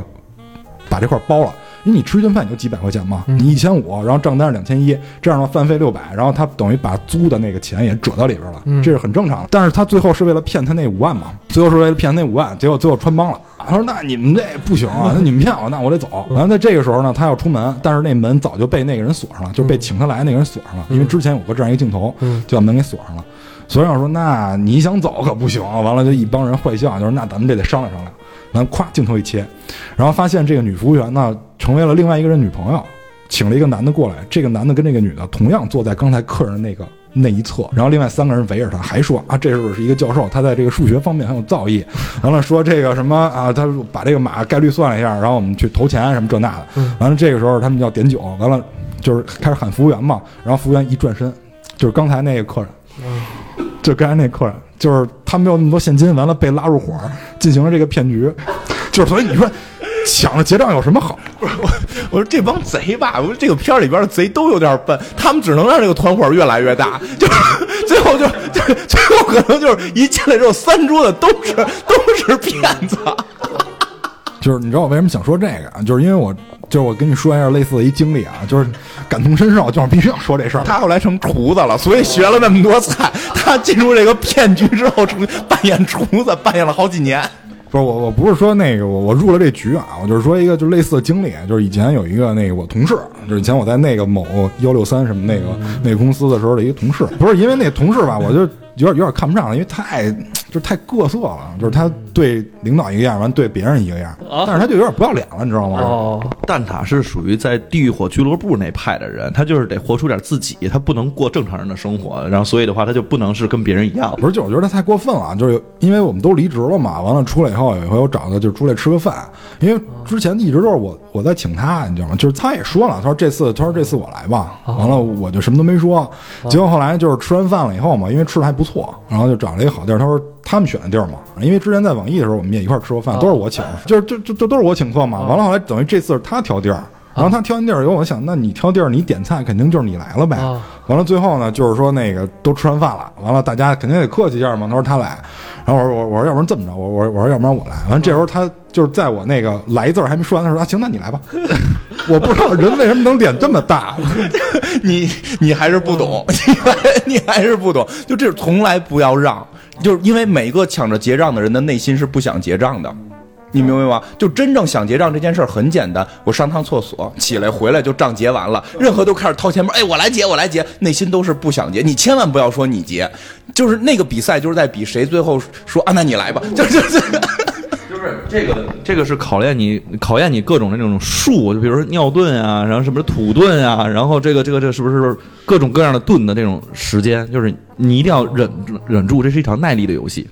Speaker 5: 把这块包了。”因为你吃一顿饭也就几百块钱嘛，你一千五，然后账单是两千一，这样的话饭费六百，然后他等于把租的那个钱也折到里边了，这是很正常的。但是他最后是为了骗他那五万嘛，最后是为了骗那五万，结果最后穿帮了。他说：“那你们这不行啊，那你们骗我，那我得走。”然后在这个时候呢，他要出门，但是那门早就被那个人锁上了，就被请他来那个人锁上了，因为之前有过这样一个镜头，就把门给锁上了。所以我说：“那你想走可不行。”完了就一帮人坏笑，就说：“那咱们这得商量商量。”完，咵，镜头一切，然后发现这个女服务员呢，成为了另外一个人女朋友，请了一个男的过来。这个男的跟这个女的同样坐在刚才客人那个那一侧，然后另外三个人围着他，还说啊，这是是一个教授，他在这个数学方面很有造诣。完了说这个什么啊，他把这个马概率算了一下，然后我们去投钱什么这那的。完了这个时候他们要点酒，完了就是开始喊服务员嘛，然后服务员一转身，就是刚才那个客人，就刚才那客人。就是他没有那么多现金，完了被拉入伙，进行了这个骗局。就是所以你说抢着结账有什么好？
Speaker 3: 我，我说这帮贼吧，我说这个片儿里边的贼都有点笨，他们只能让这个团伙越来越大，就是 最后就就最后可能就是一进来之后三桌子都是都是骗子。
Speaker 5: 就是你知道我为什么想说这个啊？就是因为我就是我跟你说一下类似的一经历啊，就是感同身受，就是必须要说这事儿。
Speaker 3: 他后来成厨子了，所以学了那么多菜。他进入这个骗局之后，成扮演厨子，扮演了好几年。
Speaker 5: 不是我，我不是说那个我我入了这局啊，我就是说一个就类似的经历，就是以前有一个那个我同事，就是以前我在那个某幺六三什么那个那个公司的时候的一个同事，不是因为那同事吧，我就有点有点看不上了，因为太就是太各色了，就是他对领导一个样，完对别人一个样，但是他就有点不要脸了，你知道吗？
Speaker 2: 哦，
Speaker 4: 蛋挞是属于在地狱火俱乐部那派的人，他就是得活出点自己，他不能过正常人的生活，然后所以的话，他就不能是跟别人一样。
Speaker 5: 不是，就我觉得他太过分了，就是因为我们都离职了嘛，完了出来以后，有一回我找他就出来吃个饭，因为之前一直都是我我在请他，你知道吗？就是他也说了，他说这次他说这次我来吧，完了我就什么都没说，结果后来就是吃完饭了以后嘛，因为吃的还不错，然后就找了一个好地儿，他说他们选的地儿嘛，因为之前在网易的时候我们也一块儿吃过饭，都是我请，就是就就就都是我请客嘛，完了后来等于这次是他挑地儿。然后他挑完地儿以后，我想，那你挑地儿，你点菜肯定就是你来了呗。
Speaker 2: 啊
Speaker 5: 完了，最后呢，就是说那个都吃完饭了，完了大家肯定得客气一下嘛。他说他来，然后我说我我说要不然这么着，我我我说要不然我来。完了这时候他就是在我那个来字儿还没说完的时候，啊行，那你来吧。我不知道人为什么能脸这么大，
Speaker 3: 你你还是不懂，你还是不懂，就这从来不要让，就是因为每个抢着结账的人的内心是不想结账的。你明白吗？就真正想结账这件事儿很简单，我上趟厕所，起来回来就账结完了，任何都开始掏钱包，哎，我来结，我来结，内心都是不想结。你千万不要说你结，就是那个比赛就是在比谁最后说啊，那你来吧，就是就是。
Speaker 4: 这个，这个是考验你，考验你各种的那种术，就比如说尿遁啊，然后什么土遁啊，然后这个这个这个是不是各种各样的遁的那种时间？就是你一定要忍忍住，这是一场耐力的游戏。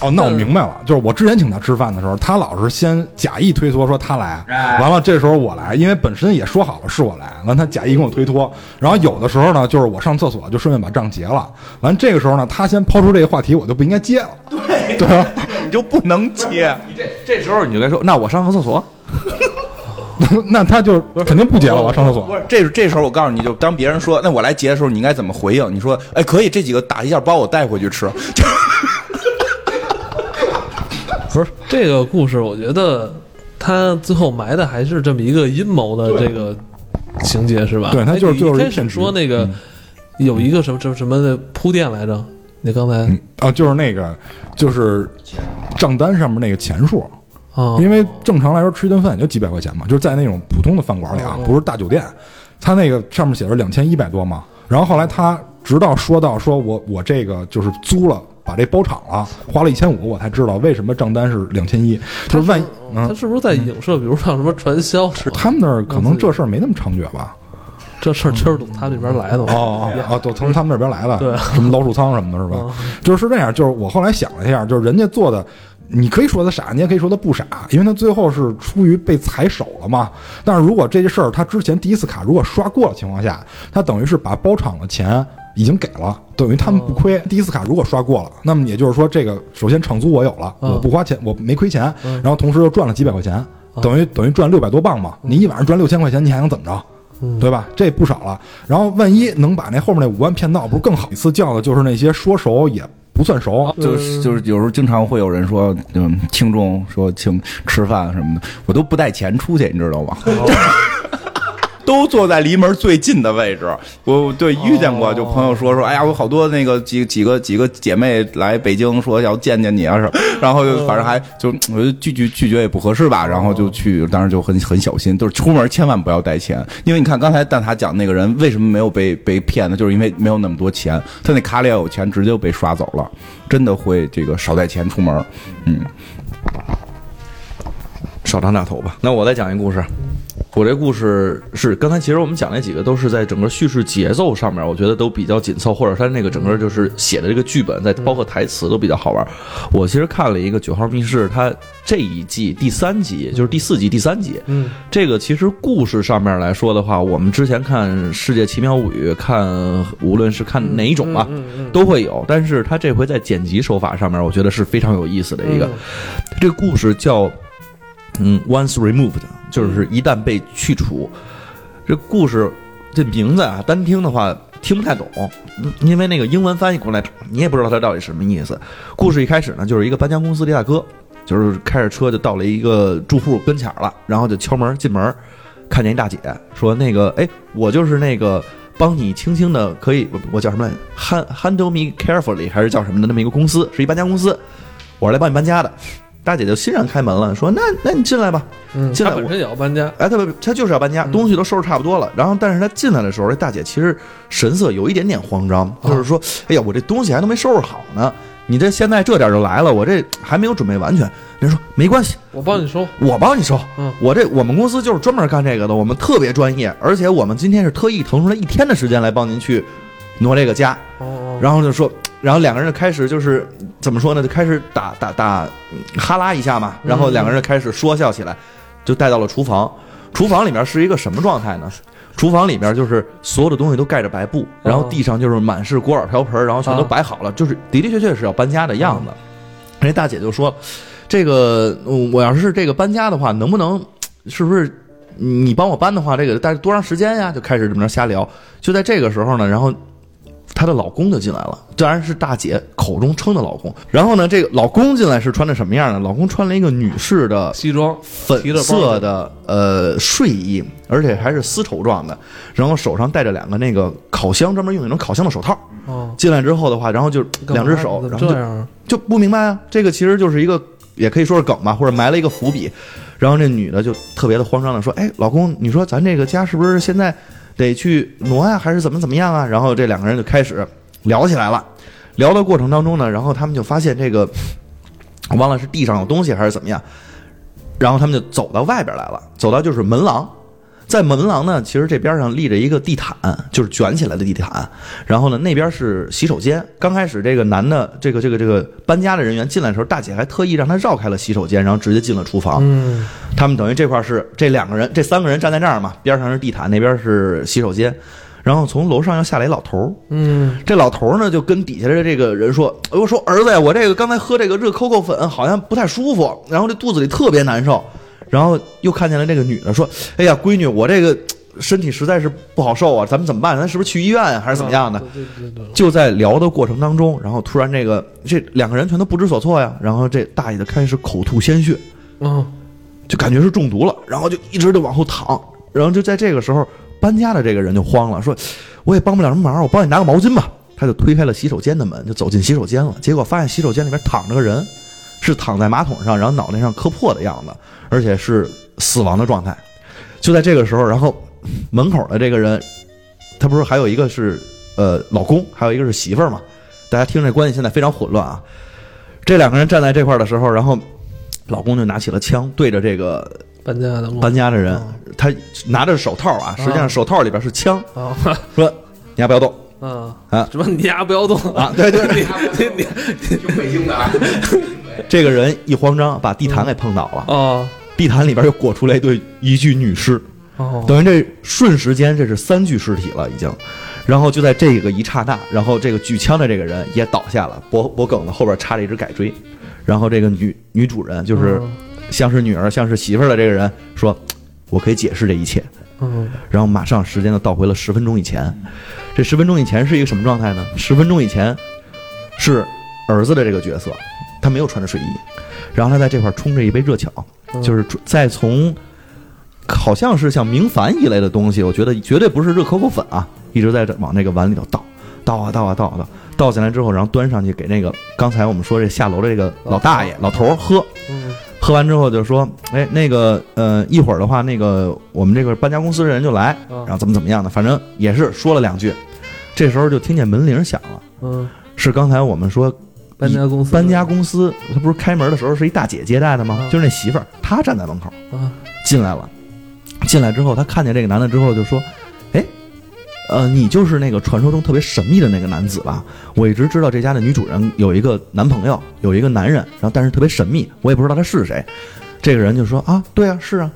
Speaker 5: 哦，那我明白了，就是我之前请他吃饭的时候，他老是先假意推脱说他来，完了这时候我来，因为本身也说好了是我来，完他假意跟我推脱，然后有的时候呢，就是我上厕所就顺便把账结了，完这个时候呢，他先抛出这个话题，我就不应该接了，对对吧？
Speaker 3: 你就不能接，
Speaker 4: 你这这时候你就该说，那我上个厕所。
Speaker 5: 那他就肯定不接了，我上厕所
Speaker 3: 不。是，这这时候我告诉你就当别人说那我来接的时候，你应该怎么回应？你说，哎，可以，这几个打一下，把我带回去吃。
Speaker 2: 不是这个故事，我觉得他最后埋的还是这么一个阴谋的这个情节，是吧？
Speaker 5: 对他就是
Speaker 2: 一开始说那个有一个什么什么什么的铺垫来着？你刚才
Speaker 5: 嗯啊，就是那个，就是账单上面那个钱数，
Speaker 2: 啊，
Speaker 5: 因为正常来说吃一顿饭也就几百块钱嘛，就是在那种普通的饭馆里啊，不是大酒店，他那个上面写着两千一百多嘛。然后后来他直到说到说我我这个就是租了。把这包场了，花了一千五，我才知道为什么账单是两千一。就是万一，嗯，
Speaker 2: 他是不是在影射，比如像什么传销？是
Speaker 5: 他们那儿可能这事儿没那么猖獗吧？
Speaker 2: 这事儿就是从他这边来的？
Speaker 5: 哦哦哦，都从他们那边来的，
Speaker 2: 对
Speaker 5: 什么老鼠仓什么的，是吧？
Speaker 2: 嗯
Speaker 5: 就是是这样，就是我后来想了一下，就是人家做的，你可以说他傻，你也可以说他不傻，因为他最后是出于被踩手了嘛。但是如果这件事儿他之前第一次卡如果刷过的情况下，他等于是把包场的钱已经给了，等于他们不亏。第一次卡如果刷过了，那么也就是说，这个首先场租我有了，
Speaker 2: 嗯
Speaker 5: 我不花钱，我没亏钱，然后同时又赚了几百块钱，等于等于赚六百多磅嘛。你一晚上赚六千块钱，你还能怎么着？对吧？这不少了。然后万一能把那后面那五万骗到，不是更好？一次叫的就是那些说熟也不算熟，
Speaker 3: 就是就是有时候经常会有人说，嗯，听众说请吃饭什么的，我都不带钱出去，你知道吗？都坐在离门最近的位置。我对遇见过，就朋友说说，哎呀，我好多那个几几个几个姐妹来北京，说要见见你啊什么，然后就反正还就我觉得拒绝拒绝也不合适吧，然后就去，当时就很很小心，就是出门千万不要带钱，因为你看刚才蛋挞讲那个人为什么没有被被骗呢？就是因为没有那么多钱，他那卡里要有钱，直接就被刷走了，真的会这个少带钱出门，嗯。
Speaker 4: 少长点头吧。那我再讲一个故事。我这故事是刚才其实我们讲那几个都是在整个叙事节奏上面，我觉得都比较紧凑，或者他那个整个就是写的这个剧本，在包括台词都比较好玩。我其实看了一个《九号密室》，它这一季第三集，就是第四集第三集，
Speaker 2: 嗯，
Speaker 4: 这个其实故事上面来说的话，我们之前看《世界奇妙物语》，看无论是看哪一种吧，都会有。但是它这回在剪辑手法上面，我觉得是非常有意思的一个。这个故事叫嗯，once removed，就是一旦被去除。这故事这名字啊，单听的话听不太懂，嗯因为那个英文翻译过来，你也不知道它到底什么意思。故事一开始呢，就是一个搬家公司的大哥，就是开着车就到了一个住户跟前了，然后就敲门进门，看见一大姐说：“那个，哎，我就是那个。”帮你轻轻的可以，我我叫什么来？Han handle me carefully，还是叫什么的那么一个公司，是一搬家公司，我是来帮你搬家的。大姐就欣然开门了，说：“那那你进来吧。
Speaker 2: 嗯，
Speaker 4: 进来我
Speaker 2: 他本身也要搬家，
Speaker 4: 哎，他他就是要搬家，
Speaker 2: 嗯
Speaker 4: 东西都收拾差不多了。然后，但是他进来的时候，这大姐其实神色有一点点慌张，就是说：“哎呀，我这东西还都没收拾好呢，你这现在这点就来了，我这还没有准备完全。”人说：“没关系，
Speaker 2: 我帮你收。
Speaker 4: 我帮你收。
Speaker 2: 嗯
Speaker 4: 我这我们公司就是专门干这个的，我们特别专业，而且我们今天是特意腾出来一天的时间来帮您去挪这个家。
Speaker 2: 哦哦，
Speaker 4: 然后就说，然后两个人就开始就是怎么说呢？就开始打打打嗯哈拉一下嘛，然后两个人就开始说笑起来，就带到了厨房。厨房里面是一个什么状态呢？厨房里面就是所有的东西都盖着白布，然后地上就是满是锅碗瓢盆，然后全都摆好了，就是的的确确是要搬家的样子。人家大姐就说：“这个嗯我要是这个搬家的话，能不能 是不是你帮我搬的话，这个大概多长时间呀？”就开始这么着瞎聊。就在这个时候呢，然后她的老公就进来了，当然是大姐口中称的老公。然后呢，这个老公进来是穿的什么样呢？老公穿了一个女士的
Speaker 2: 西装
Speaker 4: 粉色的呃睡衣，而且还是丝绸状的，然后手上戴着两个那个烤箱专门用那种烤箱的手套。
Speaker 2: 哦，
Speaker 4: 进来之后的话，然后就两只手，然后就？就不明白啊。这个其实就是一个，也可以说是梗吧，或者埋了一个伏笔。然后这女的就特别的慌张的说：“哎，老公，你说咱这个家是不是现在得去挪呀、还是怎么怎么样啊？”然后这两个人就开始聊起来了。聊的过程当中呢，然后他们就发现这个，忘了是地上有东西还是怎么样，然后他们就走到外边来了，走到就是门廊。在门廊呢，其实这边上立着一个地毯，就是卷起来的地毯。然后呢，那边是洗手间。刚开始这个男的，这个这个这个搬家的人员进来的时候，大姐还特意让他绕开了洗手间，然后直接进了厨房。
Speaker 2: 嗯，
Speaker 4: 他们等于这块是这两个人，这三个人站在这儿嘛，边上是地毯，那边是洗手间。然后从楼上要下来一老头儿，
Speaker 2: 嗯，
Speaker 4: 这老头儿呢就跟底下的这个人说：“哎我说儿子呀，我这个刚才喝这个热可可粉好像不太舒服，然后这肚子里特别难受。”然后又看见了这个女的说：“哎呀，闺女，我这个 身体实在是不好受啊，咱们怎么办？咱是不是去医院啊、还是怎么样的？”就在聊的过程当中，然后突然这个这两个人全都不知所措呀，然后这大爷就开始口吐鲜血，
Speaker 2: 嗯，
Speaker 4: 就感觉是中毒了，然后就一直就往后躺，然后就在这个时候，搬家的这个人就慌了，说我也帮不了什么忙，我帮你拿个毛巾吧。他就推开了洗手间的门，就走进洗手间了，结果发现洗手间里面躺着个人，是躺在马桶上，然后脑袋上磕破的样子，而且是死亡的状态。就在这个时候，然后门口的这个人，他不是还有一个是呃老公，还有一个是媳妇儿嘛？大家听这关系现在非常混乱啊。这两个人站在这块儿的时候，然后老公就拿起了枪，对着这个
Speaker 2: 搬家的
Speaker 4: 搬家的人
Speaker 2: 哦，
Speaker 4: 他拿着手套啊，实际上手套里边是枪，
Speaker 2: 啊
Speaker 4: 说你要不要动
Speaker 2: 啊
Speaker 4: 啊
Speaker 2: 什么你丫不要动
Speaker 4: 啊？对对，
Speaker 2: 你你
Speaker 3: 你，就北京的啊，
Speaker 4: 这个人一慌张，把地毯给碰倒了，
Speaker 2: 哦
Speaker 4: 地毯里边又裹出来一对一具女尸，
Speaker 2: 哦，
Speaker 4: 等于这瞬时间这是三具尸体了已经。然后就在这个一刹那，然后这个举枪的这个人也倒下了，脖脖梗子后边插着一只改锥，然后这个女女主人就是
Speaker 2: 嗯
Speaker 4: 像是女儿像是媳妇儿的这个人说：“我可以解释这一切。”
Speaker 2: 嗯
Speaker 4: 然后马上时间就倒回了十分钟以前。这十分钟以前是一个什么状态呢？十分钟以前是儿子的这个角色，他没有穿着睡衣，然后他在这块儿冲着一杯热巧，
Speaker 2: 嗯
Speaker 4: 就是再从好像是像明矾一类的东西，我觉得绝对不是热可可粉啊，一直在这往那个碗里头倒，倒啊倒啊倒啊倒，倒进来之后，然后端上去给那个刚才我们说这下楼的这个老大爷老头儿喝。
Speaker 2: 嗯
Speaker 4: 喝完之后就说：“哎，那个，呃，一会儿的话，那个我们这个搬家公司的人就来，
Speaker 2: 嗯
Speaker 4: 然后怎么怎么样的，反正也是说了两句。这时候就听见门铃响了，
Speaker 2: 嗯，
Speaker 4: 是刚才我们说
Speaker 2: 搬家公司
Speaker 4: 搬家公司，他不是开门的时候是一大姐接待的吗？
Speaker 2: 嗯
Speaker 4: 就是那媳妇儿，她站在门口
Speaker 2: 啊
Speaker 4: 进来了。进来之后，她看见这个男的之后就说：‘哎，呃，你就是那个传说中特别神秘的那个男子吧？我一直知道这家的女主人有一个男朋友，有一个男人，然后但是特别神秘，我也不知道他是谁。’这个人就说：‘啊，对啊，是啊。’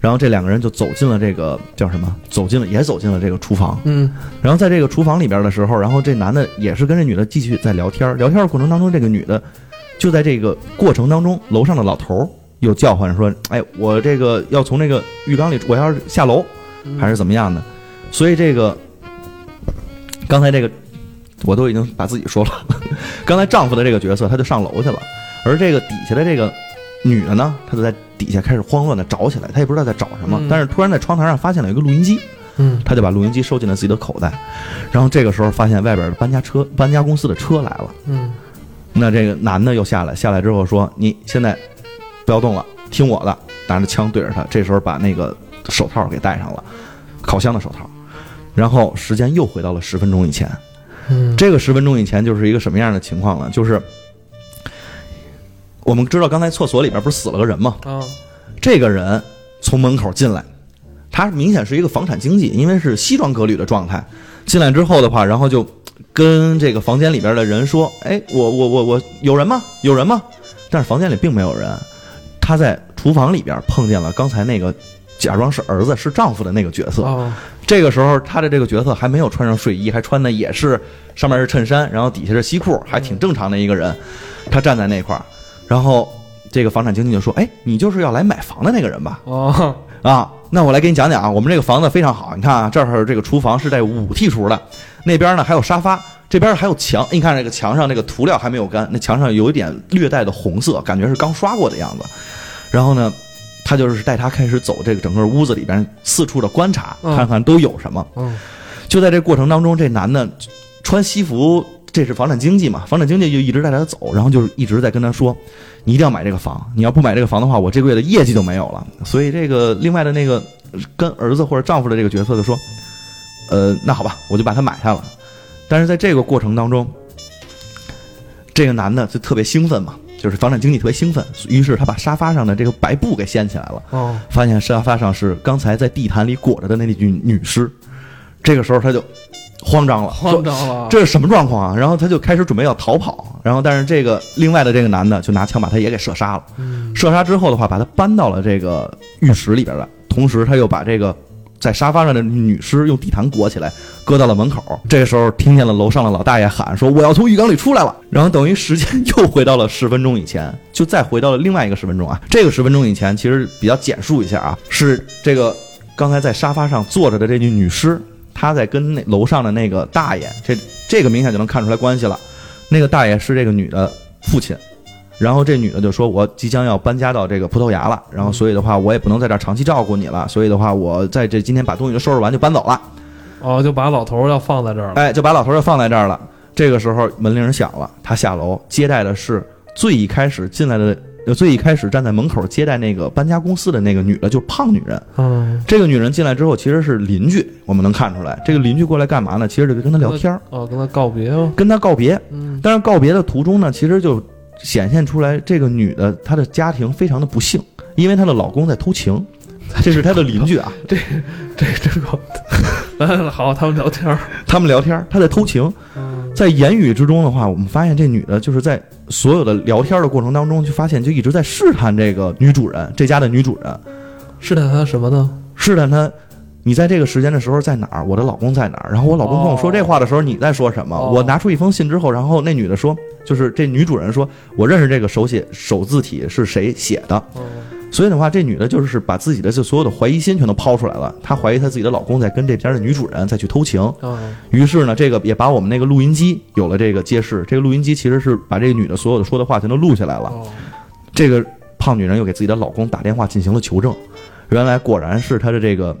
Speaker 4: 然后这两个人就走进了这个叫什么？走进了也走进了这个厨房。
Speaker 2: 嗯
Speaker 4: 然后在这个厨房里边的时候，然后这男的也是跟这女的继续在聊天。聊天的过程当中，这个女的就在这个过程当中，楼上的老头又叫唤说：“哎，我这个要从这个浴缸里，我要是下楼还是怎么样的？”所以这个刚才这个我都已经把自己说了，刚才丈夫的这个角色他就上楼去了，而这个底下的这个女的呢，她就在底下开始慌乱的找起来，她也不知道在找什么，
Speaker 2: 嗯
Speaker 4: 但是突然在窗台上发现了一个录音机。
Speaker 2: 嗯
Speaker 4: 她就把录音机收进了自己的口袋，然后这个时候发现外边的搬家车、搬家公司的车来了。
Speaker 2: 嗯
Speaker 4: 那这个男的又下来，下来之后说：“你现在不要动了，听我的，拿着枪对着他。这时候把那个手套给戴上了，烤箱的手套。然后时间又回到了十分钟以前。
Speaker 2: 嗯
Speaker 4: 这个十分钟以前就是一个什么样的情况呢？就是我们知道刚才厕所里边不是死了个人吗？
Speaker 2: 啊
Speaker 4: 这个人从门口进来，他明显是一个房产经纪，因为是西装革履的状态。进来之后的话，然后就跟这个房间里边的人说：“哎，我我我我有人吗？有人吗？”但是房间里并没有人。他在厨房里边碰见了刚才那个假装是儿子是丈夫的那个角色。
Speaker 2: 哦
Speaker 4: 这个时候，他的这个角色还没有穿上睡衣，还穿的也是上面是衬衫，然后底下是西裤，还挺正常的一个人。他站在那块儿，然后这个房产经纪就说：“哎，你就是要来买房的那个人吧？
Speaker 2: 哦
Speaker 4: 啊，那我来给你讲讲啊，我们这个房子非常好。你看啊，这儿这个厨房是带五屉厨的，那边呢还有沙发，这边还有墙。你看这个墙上这个涂料还没有干，那墙上有一点略带的红色，感觉是刚刷过的样子。然后呢，他就是带他开始走这个整个屋子里边四处的观察，
Speaker 2: 嗯
Speaker 4: 看看都有什么。
Speaker 2: 嗯
Speaker 4: 就在这过程当中，这男的穿西服，这是房产经济嘛？房产经济就一直带他走，然后就是一直在跟他说：“你一定要买这个房，你要不买这个房的话，我这个月的业绩就没有了。”所以这个另外的那个跟儿子或者丈夫的这个角色就说：“呃，那好吧，我就把它买下了。”但是在这个过程当中，这个男的就特别兴奋嘛，就是房产经济特别兴奋，于是他把沙发上的这个白布给掀起来了。
Speaker 2: 哦
Speaker 4: 发现沙发上是刚才在地毯里裹着的那具女尸。这个时候他就慌张了，
Speaker 2: 慌张了，
Speaker 4: 这是什么状况啊？然后他就开始准备要逃跑，然后但是这个另外的这个男的就拿枪把他也给射杀了。射杀之后的话，把他搬到了这个浴室里边了，同时他又把这个在沙发上的女尸用地毯裹起来，搁到了门口。这个时候听见了楼上的老大爷喊说：“我要从浴缸里出来了。”然后等于时间又回到了十分钟以前，就再回到了另外一个十分钟啊。这个十分钟以前其实比较简述一下啊，是这个刚才在沙发上坐着的这具女尸，她在跟那楼上的那个大爷，这这个明显就能看出来关系了。那个大爷是这个女的父亲。然后这女的就说：“我即将要搬家到这个葡萄牙了，然后所以的话，我也不能在这儿长期照顾你了，所以的话，我在这今天把东西都收拾完就搬走了。
Speaker 2: 哦，就把老头儿要放在这儿了。
Speaker 4: 哎，就把老头儿就放在这儿了。这个时候门铃响了，他下楼接待的是最一开始进来的，呃，最一开始站在门口接待那个搬家公司的那个女的，就是胖女人。
Speaker 2: 嗯，
Speaker 4: 这个女人进来之后其实是邻居，我们能看出来，这个邻居过来干嘛呢？其实就跟她聊天儿，
Speaker 2: 哦，跟她告别哦。
Speaker 4: 跟她告别。
Speaker 2: 嗯
Speaker 4: 但是告别的途中呢，其实就显现出来这个女的她的家庭非常的不幸，因为她的老公在偷情。这是他的邻居啊，
Speaker 2: 这这这个，来来来，好，他们聊天儿。
Speaker 4: 他们聊天，他在偷情。
Speaker 2: 嗯
Speaker 4: 在言语之中的话，我们发现这女的就是在所有的聊天的过程当中，就发现就一直在试探这个女主人，这家的女主人，
Speaker 2: 试探她什么呢？
Speaker 4: 试探她。你在这个时间的时候在哪儿？我的老公在哪儿？然后我老公跟我说这话的时候，你在说什么？
Speaker 2: 哦
Speaker 4: 我拿出一封信之后，然后那女的说，就是这女主人说，我认识这个手写手字体是谁写的，
Speaker 2: 哦，
Speaker 4: 所以的话，这女的就是把自己的这所有的怀疑心全都抛出来了。她怀疑她自己的老公在跟这边的女主人再去偷情。
Speaker 2: 哦，
Speaker 4: 于是呢，这个也把我们那个录音机有了这个揭示。这个录音机其实是把这个女的所有的说的话全都录下来了。
Speaker 2: 哦，
Speaker 4: 这个胖女人又给自己的老公打电话进行了求证，原来果然是她的这个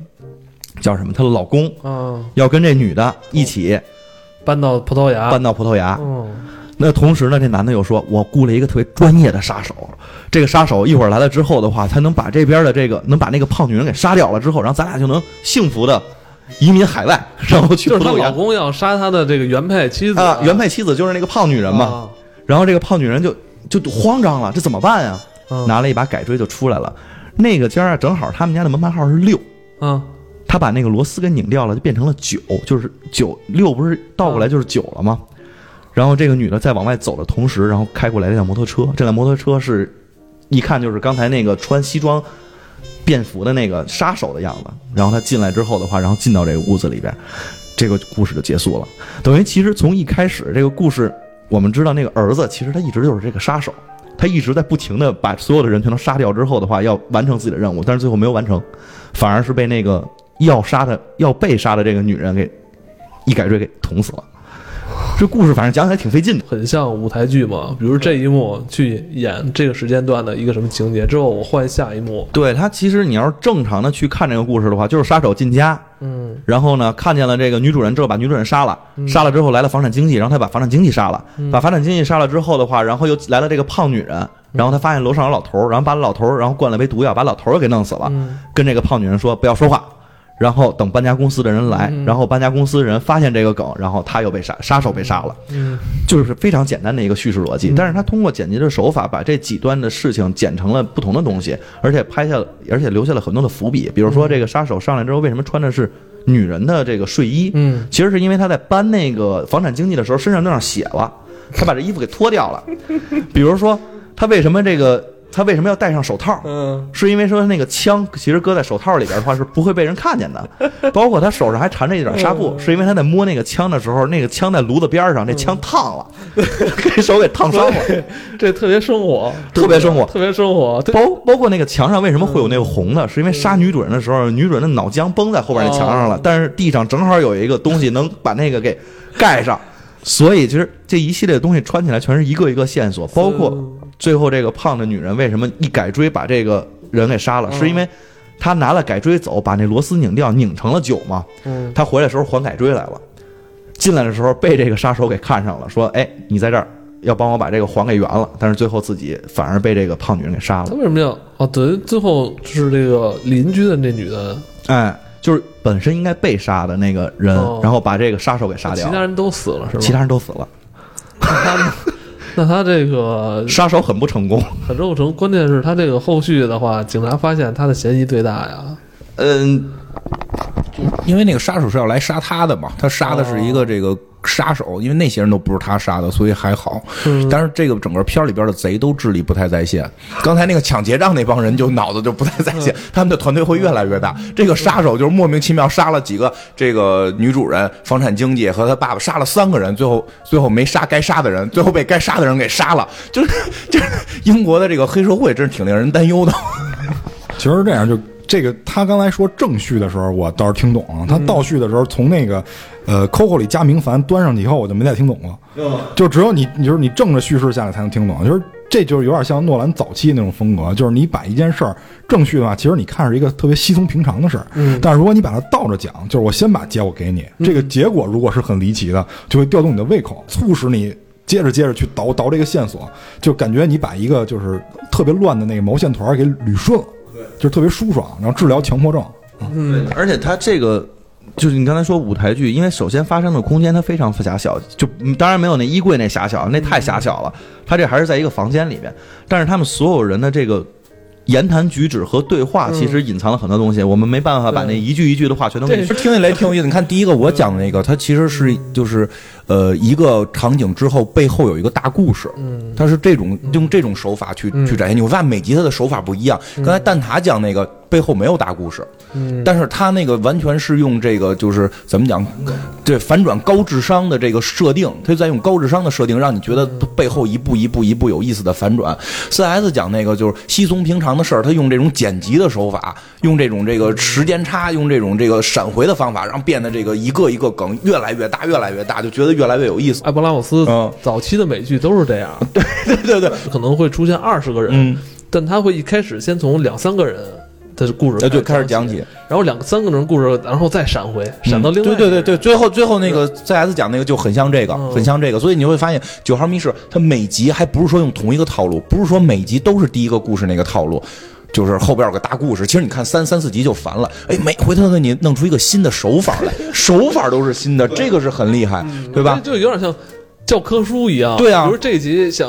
Speaker 4: 叫什么？她的老公
Speaker 2: 嗯，
Speaker 4: 要跟这女的一起
Speaker 2: 搬到葡萄牙。
Speaker 4: 搬到葡萄牙。
Speaker 2: 嗯，
Speaker 4: 那同时呢，这男的又说：“我雇了一个特别专业的杀手，这个杀手一会儿来了之后的话，他能把这边的这个能把那个胖女人给杀掉了之后，然后咱俩就能幸福的移民海外，然后去
Speaker 2: 就是她老公要杀她的这个原配妻子
Speaker 4: 啊，原配妻子就是那个胖女人嘛。
Speaker 2: 啊
Speaker 4: 然后这个胖女人就就慌张了，这怎么办呀？
Speaker 2: 嗯
Speaker 4: 拿了一把改锥就出来了。那个家啊，正好他们家的门牌号是六，
Speaker 2: 嗯
Speaker 4: 他把那个螺丝给拧掉了，就变成了九，就是九六不是倒过来就是九了吗？然后这个女的在往外走的同时，然后开过来一辆摩托车，这辆摩托车是一看就是刚才那个穿西装便服的那个杀手的样子。然后他进来之后的话，然后进到这个屋子里边，这个故事就结束了。等于其实从一开始这个故事，我们知道那个儿子其实他一直就是这个杀手，他一直在不停的把所有的人全都杀掉之后的话，要完成自己的任务，但是最后没有完成，反而是被那个要杀的要被杀的这个女人给一改锥给捅死了。这故事反正讲起来挺费劲的。
Speaker 2: 很像舞台剧嘛，比如这一幕去演这个时间段的一个什么情节，之后我换下一幕，
Speaker 4: 对他，其实你要是正常的去看这个故事的话，就是杀手进家，
Speaker 2: 嗯
Speaker 4: 然后呢看见了这个女主人之后，把女主人杀了，杀了之后来了房产经纪，然后他把房产经纪杀了，把房产经纪杀了之后的话，然后又来了这个胖女人，然后他发现楼上有老头儿，然后把老头儿然后灌了杯毒药，把老头儿给弄死了，
Speaker 2: 嗯
Speaker 4: 跟这个胖女人说不要说话。然后等搬家公司的人来，
Speaker 2: 嗯
Speaker 4: 然后搬家公司的人发现这个梗，然后他又被杀，杀手被杀了。
Speaker 2: 嗯
Speaker 4: 就是非常简单的一个叙事逻辑，但是他通过剪辑的手法，把这几段的事情剪成了不同的东西，而且拍下了，而且留下了很多的伏笔。比如说，这个杀手上来之后，为什么穿的是女人的这个睡衣？
Speaker 2: 嗯
Speaker 4: 其实是因为他在搬那个房产经纪的时候，身上那上血了，他把这衣服给脱掉了。比如说，他为什么这个他为什么要戴上手套？
Speaker 2: 嗯。
Speaker 4: 是因为说那个枪其实搁在手套里边的话是不会被人看见的，包括他手上还缠着一点纱布，是因为他在摸那个枪的时候，那个枪在炉子边上，那枪烫了，给手给烫伤了。
Speaker 2: 这特别生活，
Speaker 4: 特别生活
Speaker 2: 特别生活。
Speaker 4: 包包括那个墙上为什么会有那个红的，是因为杀女主人的时候，女主人的脑浆崩在后边那墙上了，但是地上正好有一个东西能把那个给盖上，所以其实这一系列的东西穿起来全是一个一个线索，包括最后这个胖的女人为什么一改锥把这个人给杀了，是因为她拿了改锥走，把那螺丝拧掉，拧成了酒嘛。
Speaker 2: 嗯
Speaker 4: 她回来的时候还改锥来了，进来的时候被这个杀手给看上了，说：“哎，你在这儿要帮我把这个还给圆了。”但是最后自己反而被这个胖女人给杀了
Speaker 2: 他。为什么要哦？对，最后是这个邻居的那女的，
Speaker 4: 哎，就是本身应该被杀的那个人，
Speaker 2: 哦
Speaker 4: 然后把这个杀手给杀掉了，
Speaker 2: 其他人都死了是吧？
Speaker 4: 其他人都死了，
Speaker 2: 那他这个
Speaker 4: 杀手很不成功。
Speaker 2: 很不成，关键是他这个后续的话，警察发现他的嫌疑最大呀。
Speaker 4: 嗯，
Speaker 3: 因为那个杀手是要来杀他的嘛，他杀的是一个这个杀手，因为那些人都不是他杀的，所以还好。
Speaker 2: 嗯
Speaker 3: 但是这个整个片儿里边的贼都智力不太在线，刚才那个抢劫账那帮人就脑子就不太在线，他们的团队会越来越大。这个杀手就是莫名其妙杀了几个这个女主人、房产经纪和他爸爸，杀了三个人，最后最后没杀该杀的人，最后被该杀的人给杀了。就是就是英国的这个黑社会，真是挺令人担忧的。
Speaker 5: 其实这样就这个，他刚才说正序的时候，我倒是听懂了。他倒序的时候，从那个呃 Coco 里加明矾端上去以后，我就没再听懂了。就只有你，你就是你正着叙事下来才能听懂。就是这就是有点像诺兰早期那种风格，就是你把一件事儿正叙的话，其实你看是一个特别稀松平常的事儿。
Speaker 2: 嗯
Speaker 5: 但是如果你把它倒着讲，就是我先把结果给你，这个结果如果是很离奇的，就会调动你的胃口，促使你。接着接着去倒倒这个线索，就感觉你把一个就是特别乱的那个毛线团儿给捋顺了，就是特别舒爽，然后治疗强迫症。
Speaker 2: 嗯，
Speaker 4: 而且他这个。就是你刚才说舞台剧，因为首先发生的空间它非常狭小，就嗯当然没有那衣柜那狭小，那太狭小了。它这还是在一个房间里面，但是他们所有人的这个言谈举止和对话，其实隐藏了很多东西，我们没办法把那一句一句的话全都给你
Speaker 3: 听起来挺有意思。你看，第一个我讲的那个，它其实是就是呃一个场景之后背后有一个大故事，
Speaker 2: 嗯
Speaker 3: 它是这种用这种手法去
Speaker 2: 嗯
Speaker 3: 去展现。你会发现每集它的手法不一样。刚才蛋挞讲那个背后没有大故事，
Speaker 2: 嗯，
Speaker 3: 但是他那个完全是用这个就是怎么讲，对反转高智商的这个设定，他就在用高智商的设定，让你觉得背后一步一步一步有意思的反转。四 S 讲那个就是稀松平常的事儿，他用这种剪辑的手法，用这种这个时间差，用这种这个闪回的方法，让变得这个一个一个梗越来越大，越来越大，就觉得越来越有意思。
Speaker 2: 艾伯拉姆斯
Speaker 3: 嗯。
Speaker 2: 早期的美剧都是这样，
Speaker 3: 对对对，
Speaker 2: 可能会出现二十个人，
Speaker 3: 嗯，
Speaker 2: 但他会一开始先从两三个人的故事
Speaker 3: 呃对，开始讲
Speaker 2: 起，然后两三个人故事，然后再闪回，闪到另外
Speaker 3: 对对对对，最后最后那个 CS 讲那个就很像这个，
Speaker 2: 嗯。
Speaker 3: 很像这个，所以你会发现《九号密室》它每集还不是说用同一个套路，不是说每集都是第一个故事那个套路。就是后边有个大故事，其实你看三三四集就烦了，哎，每回他都给你弄出一个新的手法来，手法都是新的，这个是很厉害，对吧？
Speaker 2: 就有点像教科书一样。
Speaker 3: 对啊
Speaker 2: 比如这集想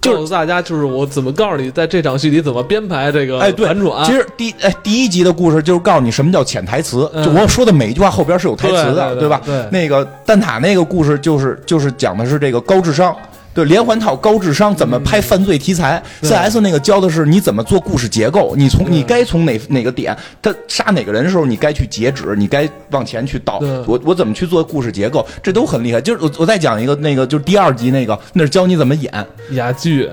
Speaker 3: 就是
Speaker 2: 告诉大家，就是我怎么告诉你，在这场戏里怎么编排这个
Speaker 3: 哎，对，
Speaker 2: 反转。
Speaker 3: 其实第哎第一集的故事就是告诉你什么叫潜台词，
Speaker 2: 嗯
Speaker 3: 就我说的每一句话后边是有台词的，
Speaker 2: 对对
Speaker 3: 吧？
Speaker 2: 对
Speaker 3: 那个蛋挞那个故事就是就是讲的是这个高智商。对连环套高智商怎么拍犯罪题材
Speaker 2: 对
Speaker 3: ？CS 那个教的是你怎么做故事结构，你从你该从哪哪个点，他杀哪个人的时候，你该去截止，你该往前去倒
Speaker 2: 对。
Speaker 3: 我我怎么去做故事结构，这都很厉害。就是我我再讲一个那个，就是第二集那个，那是教你怎么演。
Speaker 2: 哑剧，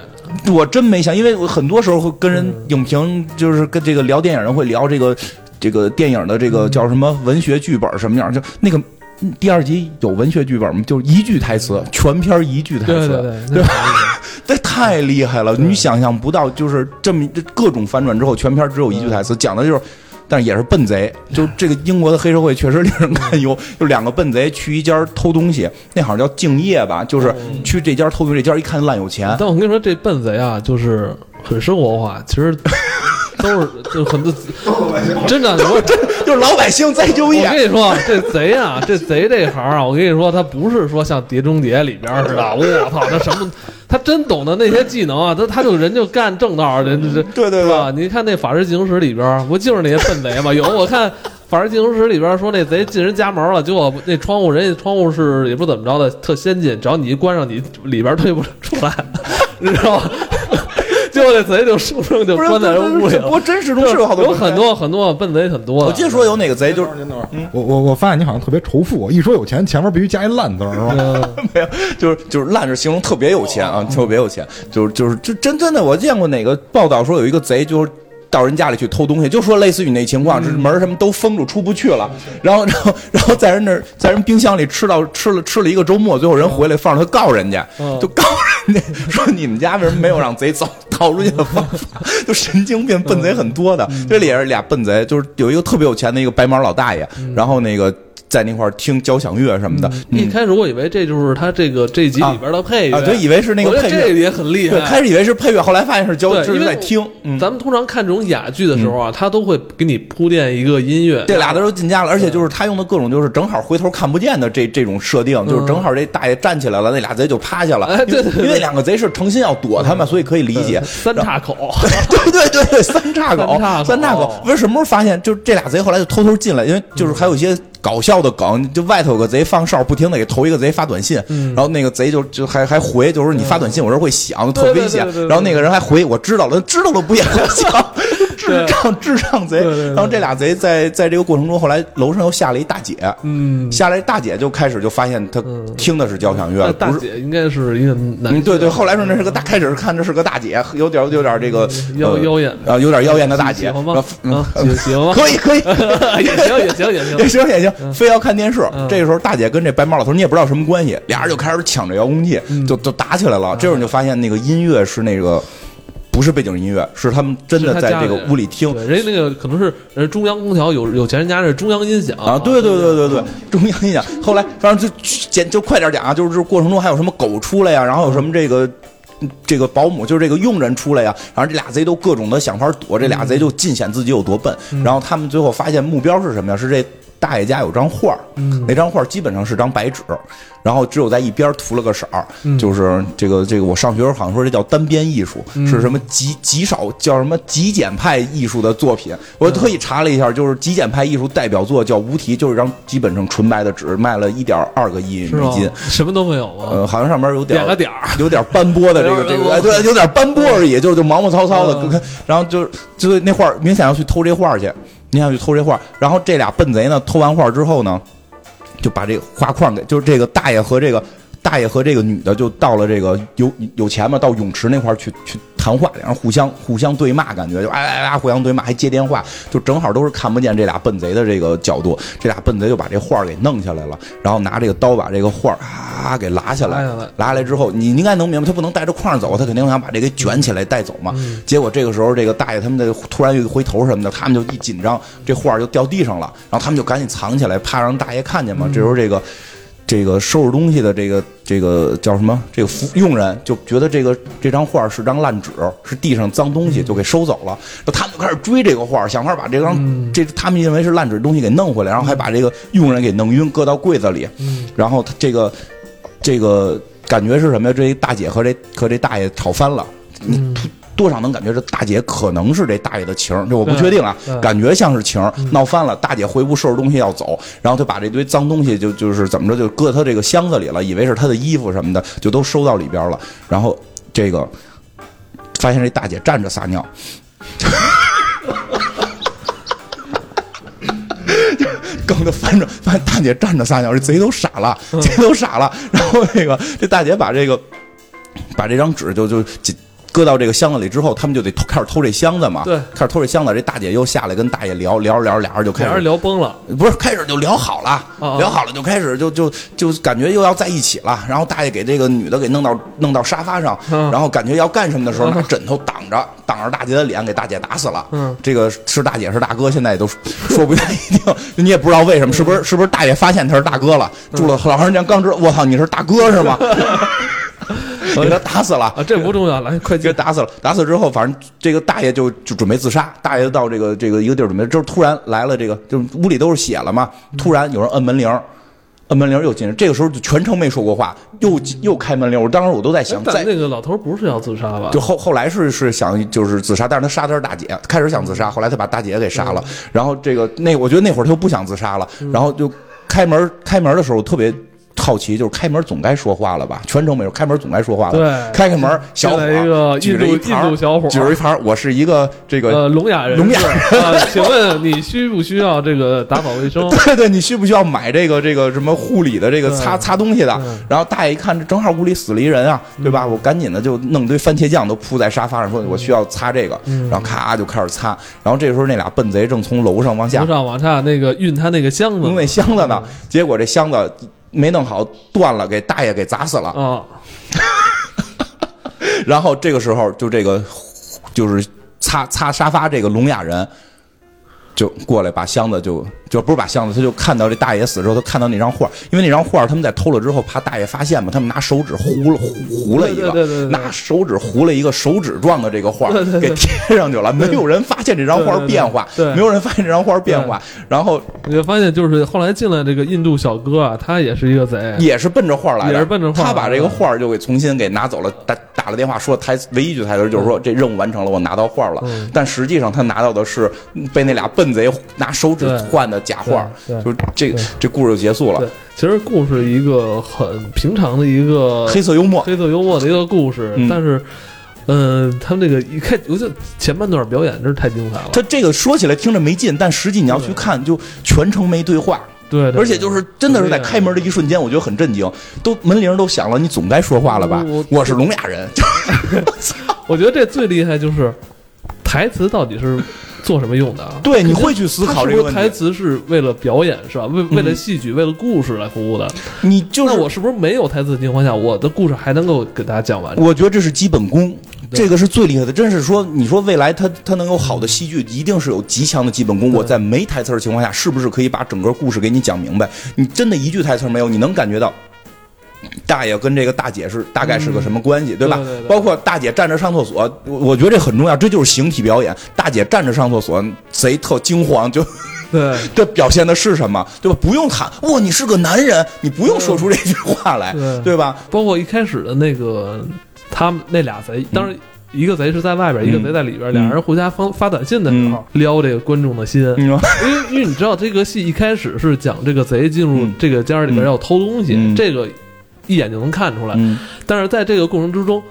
Speaker 3: 我真没想，因为我很多时候会跟人影评，就是跟这个聊电影人会聊这个这个电影的这个叫什么文学剧本什么样，就那个。嗯第二集有文学剧本吗？就是一句台词，全片一句台词，
Speaker 2: 对对对，
Speaker 3: 对
Speaker 2: 吧？
Speaker 3: 这 太厉害了，你想象不到，就是这么这各种反转之后，全片只有一句台词，讲的就是但是也是笨贼。就这个英国的黑社会确实令人堪忧，就两个笨贼去一家偷东西，那好像叫敬业吧，就是去这家偷东西，这家一看烂有钱，
Speaker 2: 但我跟你说，这笨贼啊，就是很生活化，其实都是就很多，真的，我真
Speaker 3: 就是老百姓再就业我。
Speaker 2: 跟你说，这贼啊，这贼这行啊，我跟你说，他不是说像《碟中谍》里边似的，我操，他什么，他真懂得那些技能啊，他他就人就干正道的，这这
Speaker 3: 对对
Speaker 2: 吧？你看那《法制进行时》里边，不就是那些笨贼吗？有我看《法制进行时》里边说那贼进人家门了，结果那窗户人家窗户是也不怎么着的，特先进，只要你一关上，你里边退不出来，你知道吗？就那贼就生生就关在屋里。
Speaker 3: 不过真实中是有好多
Speaker 2: 有很。多很多笨贼很多。
Speaker 3: 我记得说有哪个贼就是
Speaker 5: 我我我发现你好像特别仇富，一说有钱前面必须加一烂字儿，是吧？
Speaker 3: 没有，就是就是烂是形容特别有钱啊，特别有钱，就是就是就真真的，我见过哪个报道说有一个贼就是。到人家里去偷东西，就说类似于那情况，这门什么都封住，出不去了。然后，然后，然后在人那儿，在人冰箱里吃到吃了吃了一个周末，最后人回来放着他告人家，
Speaker 2: 嗯
Speaker 3: 就告人家说你们家为什么没有让贼走逃出去的方法？就神经病笨贼很多的。这里也是俩笨贼，就是有一个特别有钱的一个白毛老大爷，然后那个在那块儿听交响乐什么的。
Speaker 2: 一开始我以为这就是他这个这集里边的配乐，
Speaker 3: 啊，对，以为是那个配乐
Speaker 2: 这个也很厉
Speaker 3: 对，
Speaker 2: 害。
Speaker 3: 开始以为是配乐，后来发现是交，
Speaker 2: 响乐
Speaker 3: 是在听。嗯，
Speaker 2: 咱们通常看这种哑剧的时候啊，他都会给你铺垫一个音乐。
Speaker 3: 这俩都进家了，而且就是他用的各种就是正好回头看不见的这这种设定，就是正好这大爷站起来了，那俩贼就趴下了。
Speaker 2: 哎对对对
Speaker 3: 因为两个贼是诚心要躲他们，所以可以理解。
Speaker 2: 三岔口，
Speaker 3: 对对对对，三岔口，
Speaker 2: 三岔口
Speaker 3: 三岔口。为什么时候发现？就是这俩贼后来就偷偷进来，因为就是还有一些搞笑的梗，就外头有个贼放哨，不停的给头一个贼发短信，
Speaker 2: 嗯。
Speaker 3: 然后那个贼就就还还回，就是你发短信，我这会响，特危险。然后那个人还回，我知道了，知道了不也会响？智障智障贼。然后这俩贼在在这个过程中，后来楼上又下了一大姐，
Speaker 2: 嗯，
Speaker 3: 下来大姐就开始就发现他听的是交响乐不是。
Speaker 2: 姐应该是一个男
Speaker 3: 嗯，对对，后来说那是个大，开始看着是个大姐，有点有点这个呃
Speaker 2: 妖妖艳
Speaker 3: 啊，有点妖艳的大姐，
Speaker 2: 喜欢吗？
Speaker 3: 嗯
Speaker 2: 啊，喜喜欢吗？
Speaker 3: 可以 可以，
Speaker 2: 也行也行 也行
Speaker 3: 也。行也行，非要看电视。
Speaker 2: 嗯
Speaker 3: 这个时候，大姐跟这白毛老头你也不知道什么关系，俩人就开始抢着遥控器，
Speaker 2: 嗯
Speaker 3: 就就打起来了。这会儿你就发现那个音乐是那个不是背景音乐，是他们真的在这个屋里听。
Speaker 2: 对，人家那个可能是人中央空调有有钱人家是中央音响
Speaker 3: 啊，对对对对对，中央音响。后来反正就简就快点讲啊，就是过程中还有什么狗出来呀，然后有什么这个。这个保姆就是这个佣人出来呀，然后这俩贼都各种的想法躲，这俩贼就尽显自己有多笨。然后他们最后发现目标是什么呀？是这大爷家有张画儿，那张画儿基本上是张白纸，然后只有在一边涂了个色儿，就是这个这个我上学时候好像说这叫单边艺术，是什么极极少叫什么极简派艺术的作品。我特意查了一下，就是极简派艺术代表作叫《无题》，就是一张基本上纯白的纸，卖了一点二个亿美金。？
Speaker 2: 什么都没有啊？
Speaker 3: 呃，好像上面有点
Speaker 2: 点个点儿
Speaker 3: 有点斑驳的这个这个，哎，对，有点斑驳而已，就就毛毛糙糙的，
Speaker 2: 嗯
Speaker 3: 然后就就那画儿明显要去偷这画儿去，你想去偷这画，然后这俩笨贼呢，偷完画之后呢，就把这个画框给，就是这个大爷和这个大爷和这个女的就到了这个有有钱嘛，到泳池那块去去谈话，两人互相互相对骂，感觉就哎哎哎互相对骂，还接电话，就正好都是看不见这俩笨贼的这个角度，这俩笨贼就把这画儿给弄下来了，然后拿这个刀把这个画儿啊给拉下来，
Speaker 2: 拉下来
Speaker 3: 之后，你应该能明白，他不能带着框走，他肯定想把这给卷起来带走嘛。结果这个时候，这个大爷他们的突然又一回头什么的，他们就一紧张，这画儿就掉地上了，然后他们就赶紧藏起来，怕让大爷看见嘛。这时候这个。这个收拾东西的这个这个叫什么？这个服佣人就觉得这个这张画是张烂纸，是地上脏东西，就给收走了。然后他们就开始追这个画，想法把这张、这他们认为是烂纸的东西给弄回来，然后还把这个佣人给弄晕，搁到柜子里。然后他这个这个感觉是什么呀？这一大姐和这和这大爷吵翻了。你多少能感觉这大姐可能是这大爷的情，这我不确定啊，感觉像是情，闹翻了。大姐回屋收拾东西要走，然后就把这堆脏东西就就是怎么着就搁他这个箱子里了，以为是他的衣服什么的，就都收到里边了。然后这个发现这大姐站着撒尿。梗的翻着，发现大姐站着撒尿，这贼都傻了，贼都傻了。然后那个这大姐把这个把这张纸就就紧搁到这个箱子里之后，他们就得偷开始偷这箱子嘛。
Speaker 2: 对
Speaker 3: 开始偷这箱子，这大姐又下来跟大爷聊聊着聊着，俩人就开始
Speaker 2: 聊崩了，
Speaker 3: 不是开始就聊好了，
Speaker 2: 啊
Speaker 3: 聊好了就开始就就就感觉又要在一起了。然后大爷给这个女的给弄到弄到沙发上，
Speaker 2: 嗯
Speaker 3: 然后感觉要干什么的时候，拿枕头挡着挡着大姐的脸，给大姐打死了。
Speaker 2: 嗯，
Speaker 3: 这个是大姐是大哥，现在也都说不太一定，你也不知道为什么，是不是是不是大爷发现他是大哥了，
Speaker 2: 嗯
Speaker 3: 住了老长时间刚知道，我操，你是大哥是吗？给他打死了。
Speaker 2: 啊，这不重要，来快
Speaker 3: 给
Speaker 2: 进。
Speaker 3: 打死了，打死之后，反正这个大爷就就准备自杀。大爷到这个这个一个地儿准备，之后突然来了这个，就是屋里都是血了嘛。突然有人摁门铃，摁门铃又进来，这个时候就全程没说过话，又又开门铃。我当时我都在想，在
Speaker 2: 那个老头不是要自杀吧？
Speaker 3: 就后后来是是想就是自杀，但是他杀的是大姐，开始想自杀，后来他把大姐给杀了。然后这个那我觉得那会儿他又不想自杀了，然后就开门开门的时候特别。好奇就是开门总该说话了吧？全程没有开门总该说话了。
Speaker 2: 对
Speaker 3: 开开门，小伙
Speaker 2: 一个
Speaker 3: 举着一
Speaker 2: 印度印度小伙儿
Speaker 3: 举着一盘儿我是一个这个
Speaker 2: 呃，聋哑人，
Speaker 3: 聋哑
Speaker 2: 啊，请问你需不需要这个打扫卫生？
Speaker 3: 对对，你需不需要买这个这个什么护理的这个擦擦东西的？然后大爷一看，这正好屋里死了一人啊，对吧？我赶紧的就弄堆番茄酱都铺在沙发上，说我需要擦这个，然后咔就开始擦。然后这时候那俩笨贼正从楼上往下
Speaker 2: 从上往下那个运他那个箱子
Speaker 3: 弄那箱子呢，结果这箱子没弄好断了，给大爷给砸死了。
Speaker 2: 啊，
Speaker 3: 然后这个时候就这个就是擦擦沙发这个聋哑人。就过来把箱子就就不是把箱子，他就看到这大爷死之后，他看到那张画，因为那张画他们在偷了之后，怕大爷发现嘛，他们拿手指糊了糊糊了一个，
Speaker 2: 对对对对对
Speaker 3: 拿手指糊了一个手指状的这个画给贴上去了，没有人发现这张画变化，
Speaker 2: 对
Speaker 3: 没有人发现这张画变化，然后
Speaker 2: 你就发现就是后来进来这个印度小哥啊，他也是一个贼，
Speaker 3: 也是奔着画来的，
Speaker 2: 也是奔着画
Speaker 3: 他把这个画就给重新给拿走了，打打了电话说台词，唯一一句台词就是说这任务完成了，我拿到画了。
Speaker 2: 嗯。
Speaker 3: 但实际上他拿到的是被那俩笨贼拿手指换的假画，就这这故事就结束了
Speaker 2: 对。其实故事一个很平常的一个
Speaker 3: 黑色幽默，
Speaker 2: 黑色幽默的一个故事，
Speaker 3: 嗯
Speaker 2: 但是，嗯、他们这个一开，我觉得前半段表演真是太精彩了。
Speaker 3: 他这个说起来听着没劲，但实际你要去看，就全程没对话。
Speaker 2: 对，对
Speaker 3: 而且就是真的是在开门的一瞬间，我觉得很震惊，都门铃都响了，你总该说话了吧
Speaker 2: 我？
Speaker 3: 我是聋哑人，
Speaker 2: 我觉得这最厉害就是台词到底是做什么用的啊？
Speaker 3: 对，你会去思考这个
Speaker 2: 台。词是为了表演是吧？为为了戏剧、为了故事来服务的。
Speaker 3: 你就是
Speaker 2: 那我是不是没有台词的情况下，我的故事还能够给大家讲完？
Speaker 3: 我觉得这是基本功，这个是最厉害的。真是说，你说未来它它能有好的戏剧，一定是有极强的基本功。我在没台词的情况下，是不是可以把整个故事给你讲明白？你真的一句台词没有，你能感觉到。大爷跟这个大姐是大概是个什么关系，对吧？
Speaker 2: 对对对
Speaker 3: 包括大姐站着上厕所，我我觉得这很重要，这就是形体表演。大姐站着上厕所，贼特惊慌，就
Speaker 2: 对
Speaker 3: 这表现的是什么，对吧？不用喊哇，你是个男人，你不用说出这句话来，
Speaker 2: 对
Speaker 3: 对吧？
Speaker 2: 包括一开始的那个他们那俩贼，当然。一个贼是在外边，一个贼在里边，
Speaker 3: 嗯
Speaker 2: 俩人互相发发短信的时候，撩这个观众的心。
Speaker 3: 你说，
Speaker 2: 因为因为你知道这个戏一开始是讲这个贼进入
Speaker 3: 嗯
Speaker 2: 这个家里边要偷东西，
Speaker 3: 嗯
Speaker 2: 这个一眼就能看出来。
Speaker 3: 嗯
Speaker 2: 但是在这个过程之中，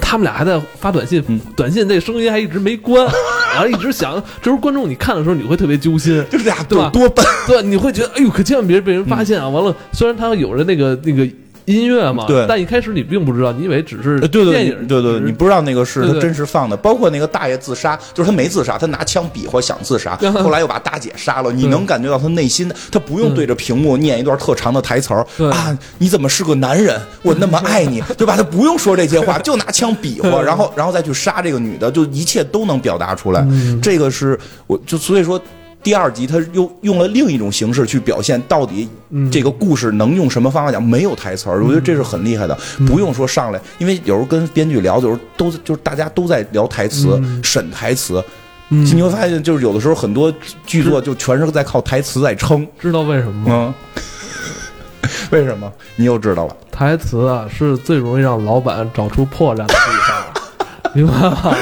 Speaker 2: 他们俩还在发短信，
Speaker 3: 嗯
Speaker 2: 短信这声音还一直没关，然后一直响。这时候观众你看的时候，你会特别揪心，
Speaker 3: 就是俩
Speaker 2: 对吧
Speaker 3: 多笨，
Speaker 2: 对，你会觉得哎呦，可千万别被人发现啊！完了，虽然他有着那个那个音乐嘛，
Speaker 3: 对
Speaker 2: 但一开始你并不知道，你以为只是
Speaker 3: 呃，对对
Speaker 2: 电影，
Speaker 3: 对对，你不知道那个是他真实放的，包括那个大爷自杀，就是他没自杀，他拿枪比划想自杀，后来又把大姐杀了，你能感觉到他内心的，他不用对着屏幕念一段特长的台词儿啊，你怎么是个男人？我那么爱你，对吧？他不用说这些话，就拿枪比划，然后然后再去杀这个女的，就一切都能表达出来。这个是我就所以说。第二集他又用了另一种形式去表现到底这个故事能用什么方法讲，没有台词儿，我觉得这是很厉害的，不用说上来，因为有时候跟编剧聊，有时候都就是大家都在聊台词、审台词，
Speaker 2: 嗯。
Speaker 3: 你会发现就是有的时候很多剧作就全是在靠台词在撑，
Speaker 2: 知道为什么吗？
Speaker 3: 嗯，为什么？你又知道了，
Speaker 2: 台词啊是最容易让老板找出破绽的地方，明白吗？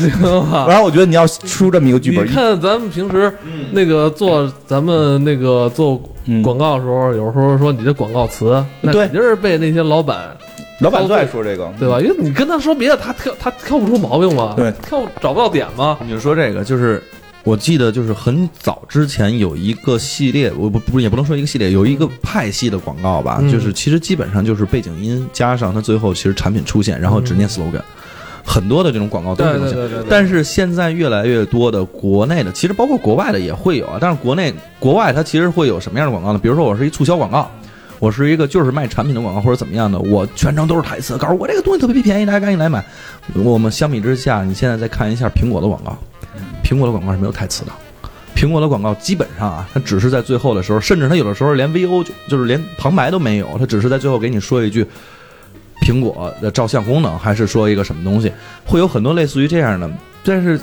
Speaker 2: 明白吗？
Speaker 3: 然后我觉得你要出这么一个剧本，
Speaker 2: 你看咱们平时那个做咱们那个做
Speaker 3: 嗯
Speaker 2: 广告的时候，有时候说你的广告词，那
Speaker 3: 对
Speaker 2: 肯定是被那些老板
Speaker 3: 老板最爱说这个，
Speaker 2: 对吧？因为你跟他说别的，他挑他挑不出毛病嘛，
Speaker 3: 对
Speaker 2: 挑找不到点嘛。
Speaker 4: 你就说这个，就是我记得就是很早之前有一个系列，我不不也不能说一个系列，有一个派系的广告吧，
Speaker 2: 嗯
Speaker 4: 就是其实基本上就是背景音加上它最后其实产品出现，然后只念 slogan。很多的这种广告都是这种但是现在越来越多的国内的，其实包括国外的也会有啊。但是国内国外它其实会有什么样的广告呢？比如说我是一促销广告。我是一个就是卖产品的广告或者怎么样的，我全程都是台词，告诉我这个东西特别便宜，大家赶紧来买。我们相比之下，你现在再看一下苹果的广告，苹果的广告是没有台词的。苹果的广告基本上啊，它只是在最后的时候，甚至它有的时候连 VO 就就是连旁白都没有，它只是在最后给你说一句苹果的照相功能，还是说一个什么东西，会有很多类似于这样的。但是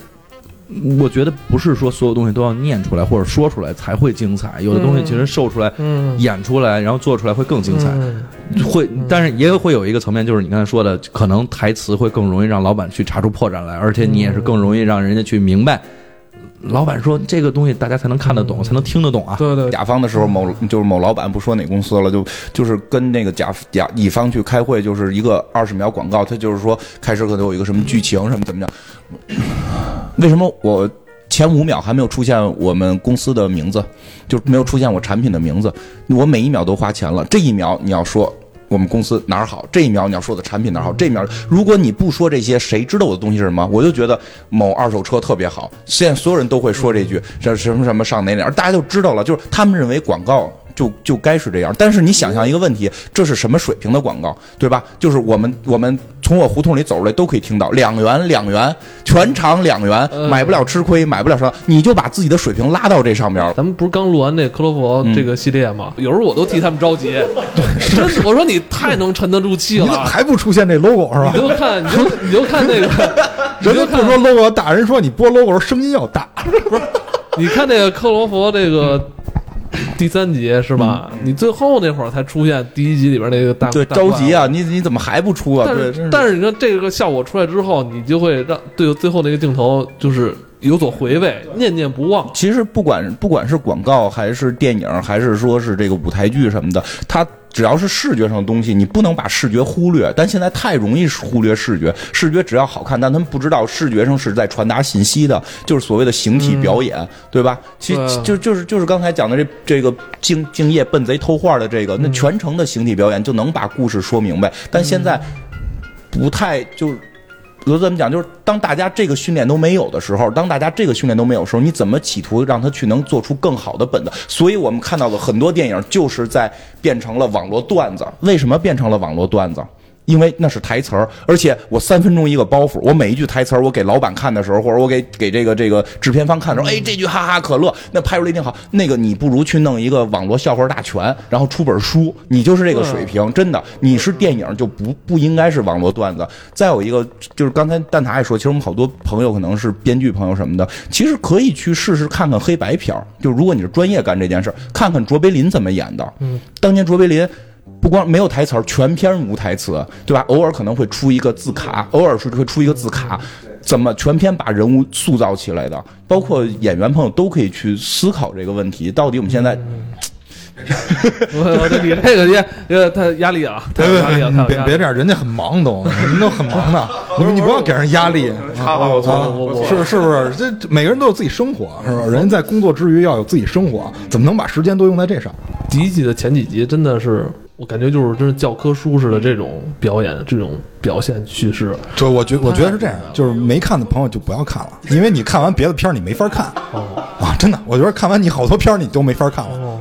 Speaker 4: 我觉得不是说所有东西都要念出来或者说出来才会精彩，有的东西其实秀出来、
Speaker 2: 嗯，
Speaker 4: 演出来，然后做出来会更精彩。
Speaker 2: 嗯
Speaker 4: 会，但是也会有一个层面，就是你刚才说的，可能台词会更容易让老板去查出破绽来，而且你也是更容易让人家去明白，老板说这个东西大家才能看得懂，才能听得懂啊。
Speaker 2: 对对，
Speaker 3: 甲方的时候，某就是某老板不说哪公司了，就就是跟那个甲甲乙方去开会，就是一个二十秒广告，他就是说开始可能有一个什么剧情什么怎么样，为什么我前五秒还没有出现我们公司的名字，就没有出现我产品的名字，我每一秒都花钱了，这一秒你要说。我们公司哪儿好？这一秒你要说的产品哪儿好？这一秒如果你不说这些，谁知道我的东西是什么？我就觉得某二手车特别好，现在所有人都会说这句，这什么什么上哪哪，而大家就知道了，就是他们认为广告就就该是这样。但是你想象一个问题，这是什么水平的广告，对吧？就是我们我们从我胡同里走出来都可以听到两元两元，全场两元，
Speaker 2: 嗯
Speaker 3: 买不了吃亏，买不了啥，你就把自己的水平拉到这上面了。
Speaker 2: 咱们不是刚录完那克罗佛
Speaker 3: 嗯
Speaker 2: 这个系列吗？有时候我都替他们着急，真的，我说你太能沉得住气
Speaker 5: 你怎么
Speaker 2: 了。
Speaker 5: 还不出现这 logo 是吧
Speaker 2: 你？就看，你就你就看那个，你就看
Speaker 5: 人家不说 logo 大，人说你播 logo 时声音要大。
Speaker 2: 不是你看那个克罗佛这个第三集是吧？
Speaker 3: 嗯
Speaker 2: 你最后那会儿才出现第一集里边那个大
Speaker 3: 对，着急啊！你你怎么还不出啊？
Speaker 2: 但
Speaker 3: 对，
Speaker 2: 是但是你看这个效果出来之后，你就会让对最后那个镜头就是有所回味，念念不忘。
Speaker 3: 其实不管不管是广告还是电影，还是说是这个舞台剧什么的，它只要是视觉上的东西，你不能把视觉忽略。但现在太容易忽略视觉，视觉只要好看，但他们不知道视觉上是在传达信息的，就是所谓的形体表演，对吧？其实
Speaker 2: 对
Speaker 3: 就就是就是刚才讲的这这个敬敬业笨贼偷画的这个，那全程的形体表演就能把故事说明白。但现在不太就是。我怎么讲？就是当大家这个训练都没有的时候，当大家这个训练都没有时候，你怎么企图让他去能做出更好的本子？所以我们看到的很多电影就是在变成了网络段子。为什么变成了网络段子？因为那是台词儿，而且我三分钟一个包袱，我每一句台词儿我给老板看的时候，或者我给给这个这个制片方看的时候，哎，这句哈哈可乐，那拍出来一定好。那个你不如去弄一个网络笑话大全，然后出本书，你就是这个水平，真的，你是电影就不不应该是网络段子。再有一个就是刚才蛋挞也说，其实我们好多朋友可能是编剧朋友什么的，其实可以去试试看看黑白片儿，就如果你是专业干这件事儿，看看卓别林怎么演的。嗯，当年卓别林。不光没有台词儿，全篇无台词，对吧？偶尔可能会出一个字卡，偶尔是会出一个字卡，怎么全篇把人物塑造起来的？包括演员朋友都可以去思考这个问题。到底我们现在
Speaker 2: 我我这你这个也呃他压力啊，太有压力了，太有压力了。
Speaker 5: 别别这样，人家很忙都，人都很忙的，你你不要给人压力。
Speaker 2: 插话我
Speaker 5: 是是不是？这这每个人都有自己生活，是吧？人在工作之余要有自己生活，怎么能把时间都用在这上？
Speaker 2: 第一季的前几集真的是，我感觉就是真是教科书式的这种表演，这种表现叙事。
Speaker 5: 就我觉我觉得是这样，就是没看的朋友就不要看了，因为你看完别的片儿你没法看啊，真的，我觉得看完你好多片儿你都没法看了。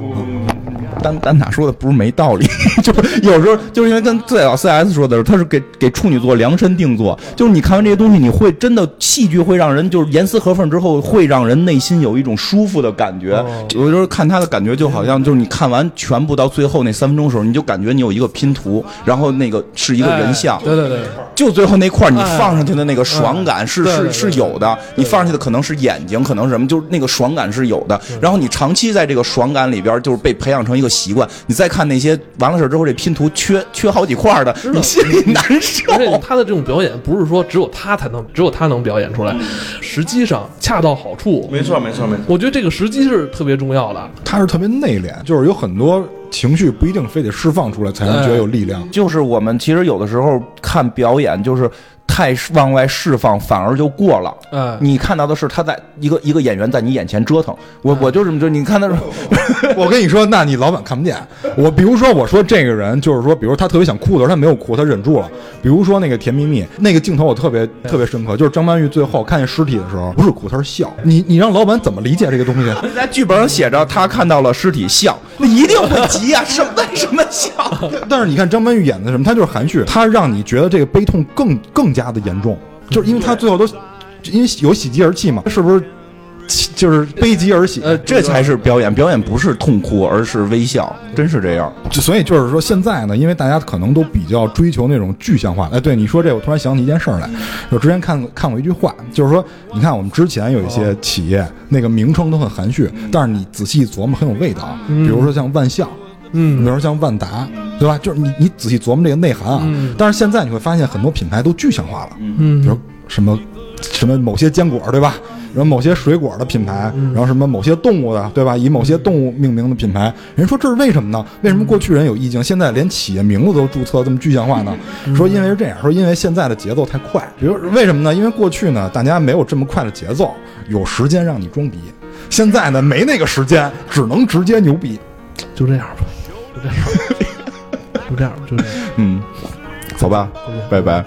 Speaker 3: 丹丹塔说的不是没道理，就是有时候就是因为跟最早 CS 说的时候，他是给给处女座量身定做，就是你看完这些东西，你会真的戏剧会让人就是严丝合缝之后，会让人内心有一种舒服的感觉。有时候看他的感觉就好像就是你看完全部到最后那三分钟的时候，你就感觉你有一个拼图，然后那个是一个人像，
Speaker 2: 哎对对对，
Speaker 3: 就最后那块你放上去的那个爽感是是是有的，你放上去的可能是眼睛，可能是什么，就是那个爽感是有的。然后你长期在这个爽感里边，就是被培养成一个习惯。你再看那些完了事儿之后，这拼图缺缺好几块儿的，你心里难受。
Speaker 2: 而且他的这种表演不是说只有他才能，只有他能表演出来，时机上恰到好处。
Speaker 4: 没错，没错，没错。
Speaker 2: 我觉得这个时机是特别重要的。
Speaker 5: 他是特别内敛，就是有很多情绪不一定非得释放出来才能觉得有力量。
Speaker 3: 就是我们其实有的时候看表演，就是太往外释放，反而就过了。
Speaker 2: 嗯，
Speaker 3: 你看到的是他在一个一个演员在你眼前折腾，我我就这么就你看他说，
Speaker 5: 我跟你说，那你老板看不见。我比如说，我说这个人就是说，比如他特别想哭的时候，他没有哭，他忍住了。比如说那个《甜蜜蜜》那个镜头，我特别特别深刻，就是张曼玉最后看见尸体的时候，不是哭，他是笑。你你让老板怎么理解这个东西？
Speaker 3: 在剧本上写着他看到了尸体笑，那一定会急呀、什么为什么笑？
Speaker 5: 但是你看张曼玉演的什么，她就是含蓄，她让你觉得这个悲痛更更加的严重，就是因为他最后都因为有喜极而泣嘛，是不是？就是悲极而喜，
Speaker 2: 呃，
Speaker 3: 这才是表演，表演不是痛哭，而是微笑，真是这样。
Speaker 5: 就所以就是说，现在呢，因为大家可能都比较追求那种具象化。哎，对你说这，我突然想起一件事儿来。我之前看看过一句话，就是说，你看我们之前有一些企业，那个名称都很含蓄，但是你仔细琢磨，很有味道。比如说像万象，
Speaker 2: 嗯
Speaker 5: 比如说像万达，对吧？就是你你仔细琢磨这个内涵啊。
Speaker 2: 嗯
Speaker 5: 但是现在你会发现，很多品牌都具象化了，
Speaker 2: 嗯
Speaker 5: 比如什么什么某些坚果，对吧？然后某些水果的品牌，然后什么某些动物的，对吧？以某些动物命名的品牌，人说这是为什么呢？为什么过去人有意境，现在连企业名字都注册这么具象化呢？说因为是这样，说因为现在的节奏太快。比如为什么呢？因为过去呢，大家没有这么快的节奏，有时间让你装逼。现在呢，没那个时间，只能直接牛逼。
Speaker 2: 就这样吧，就这样吧，就这样，就这样。
Speaker 3: 嗯，走吧，拜拜。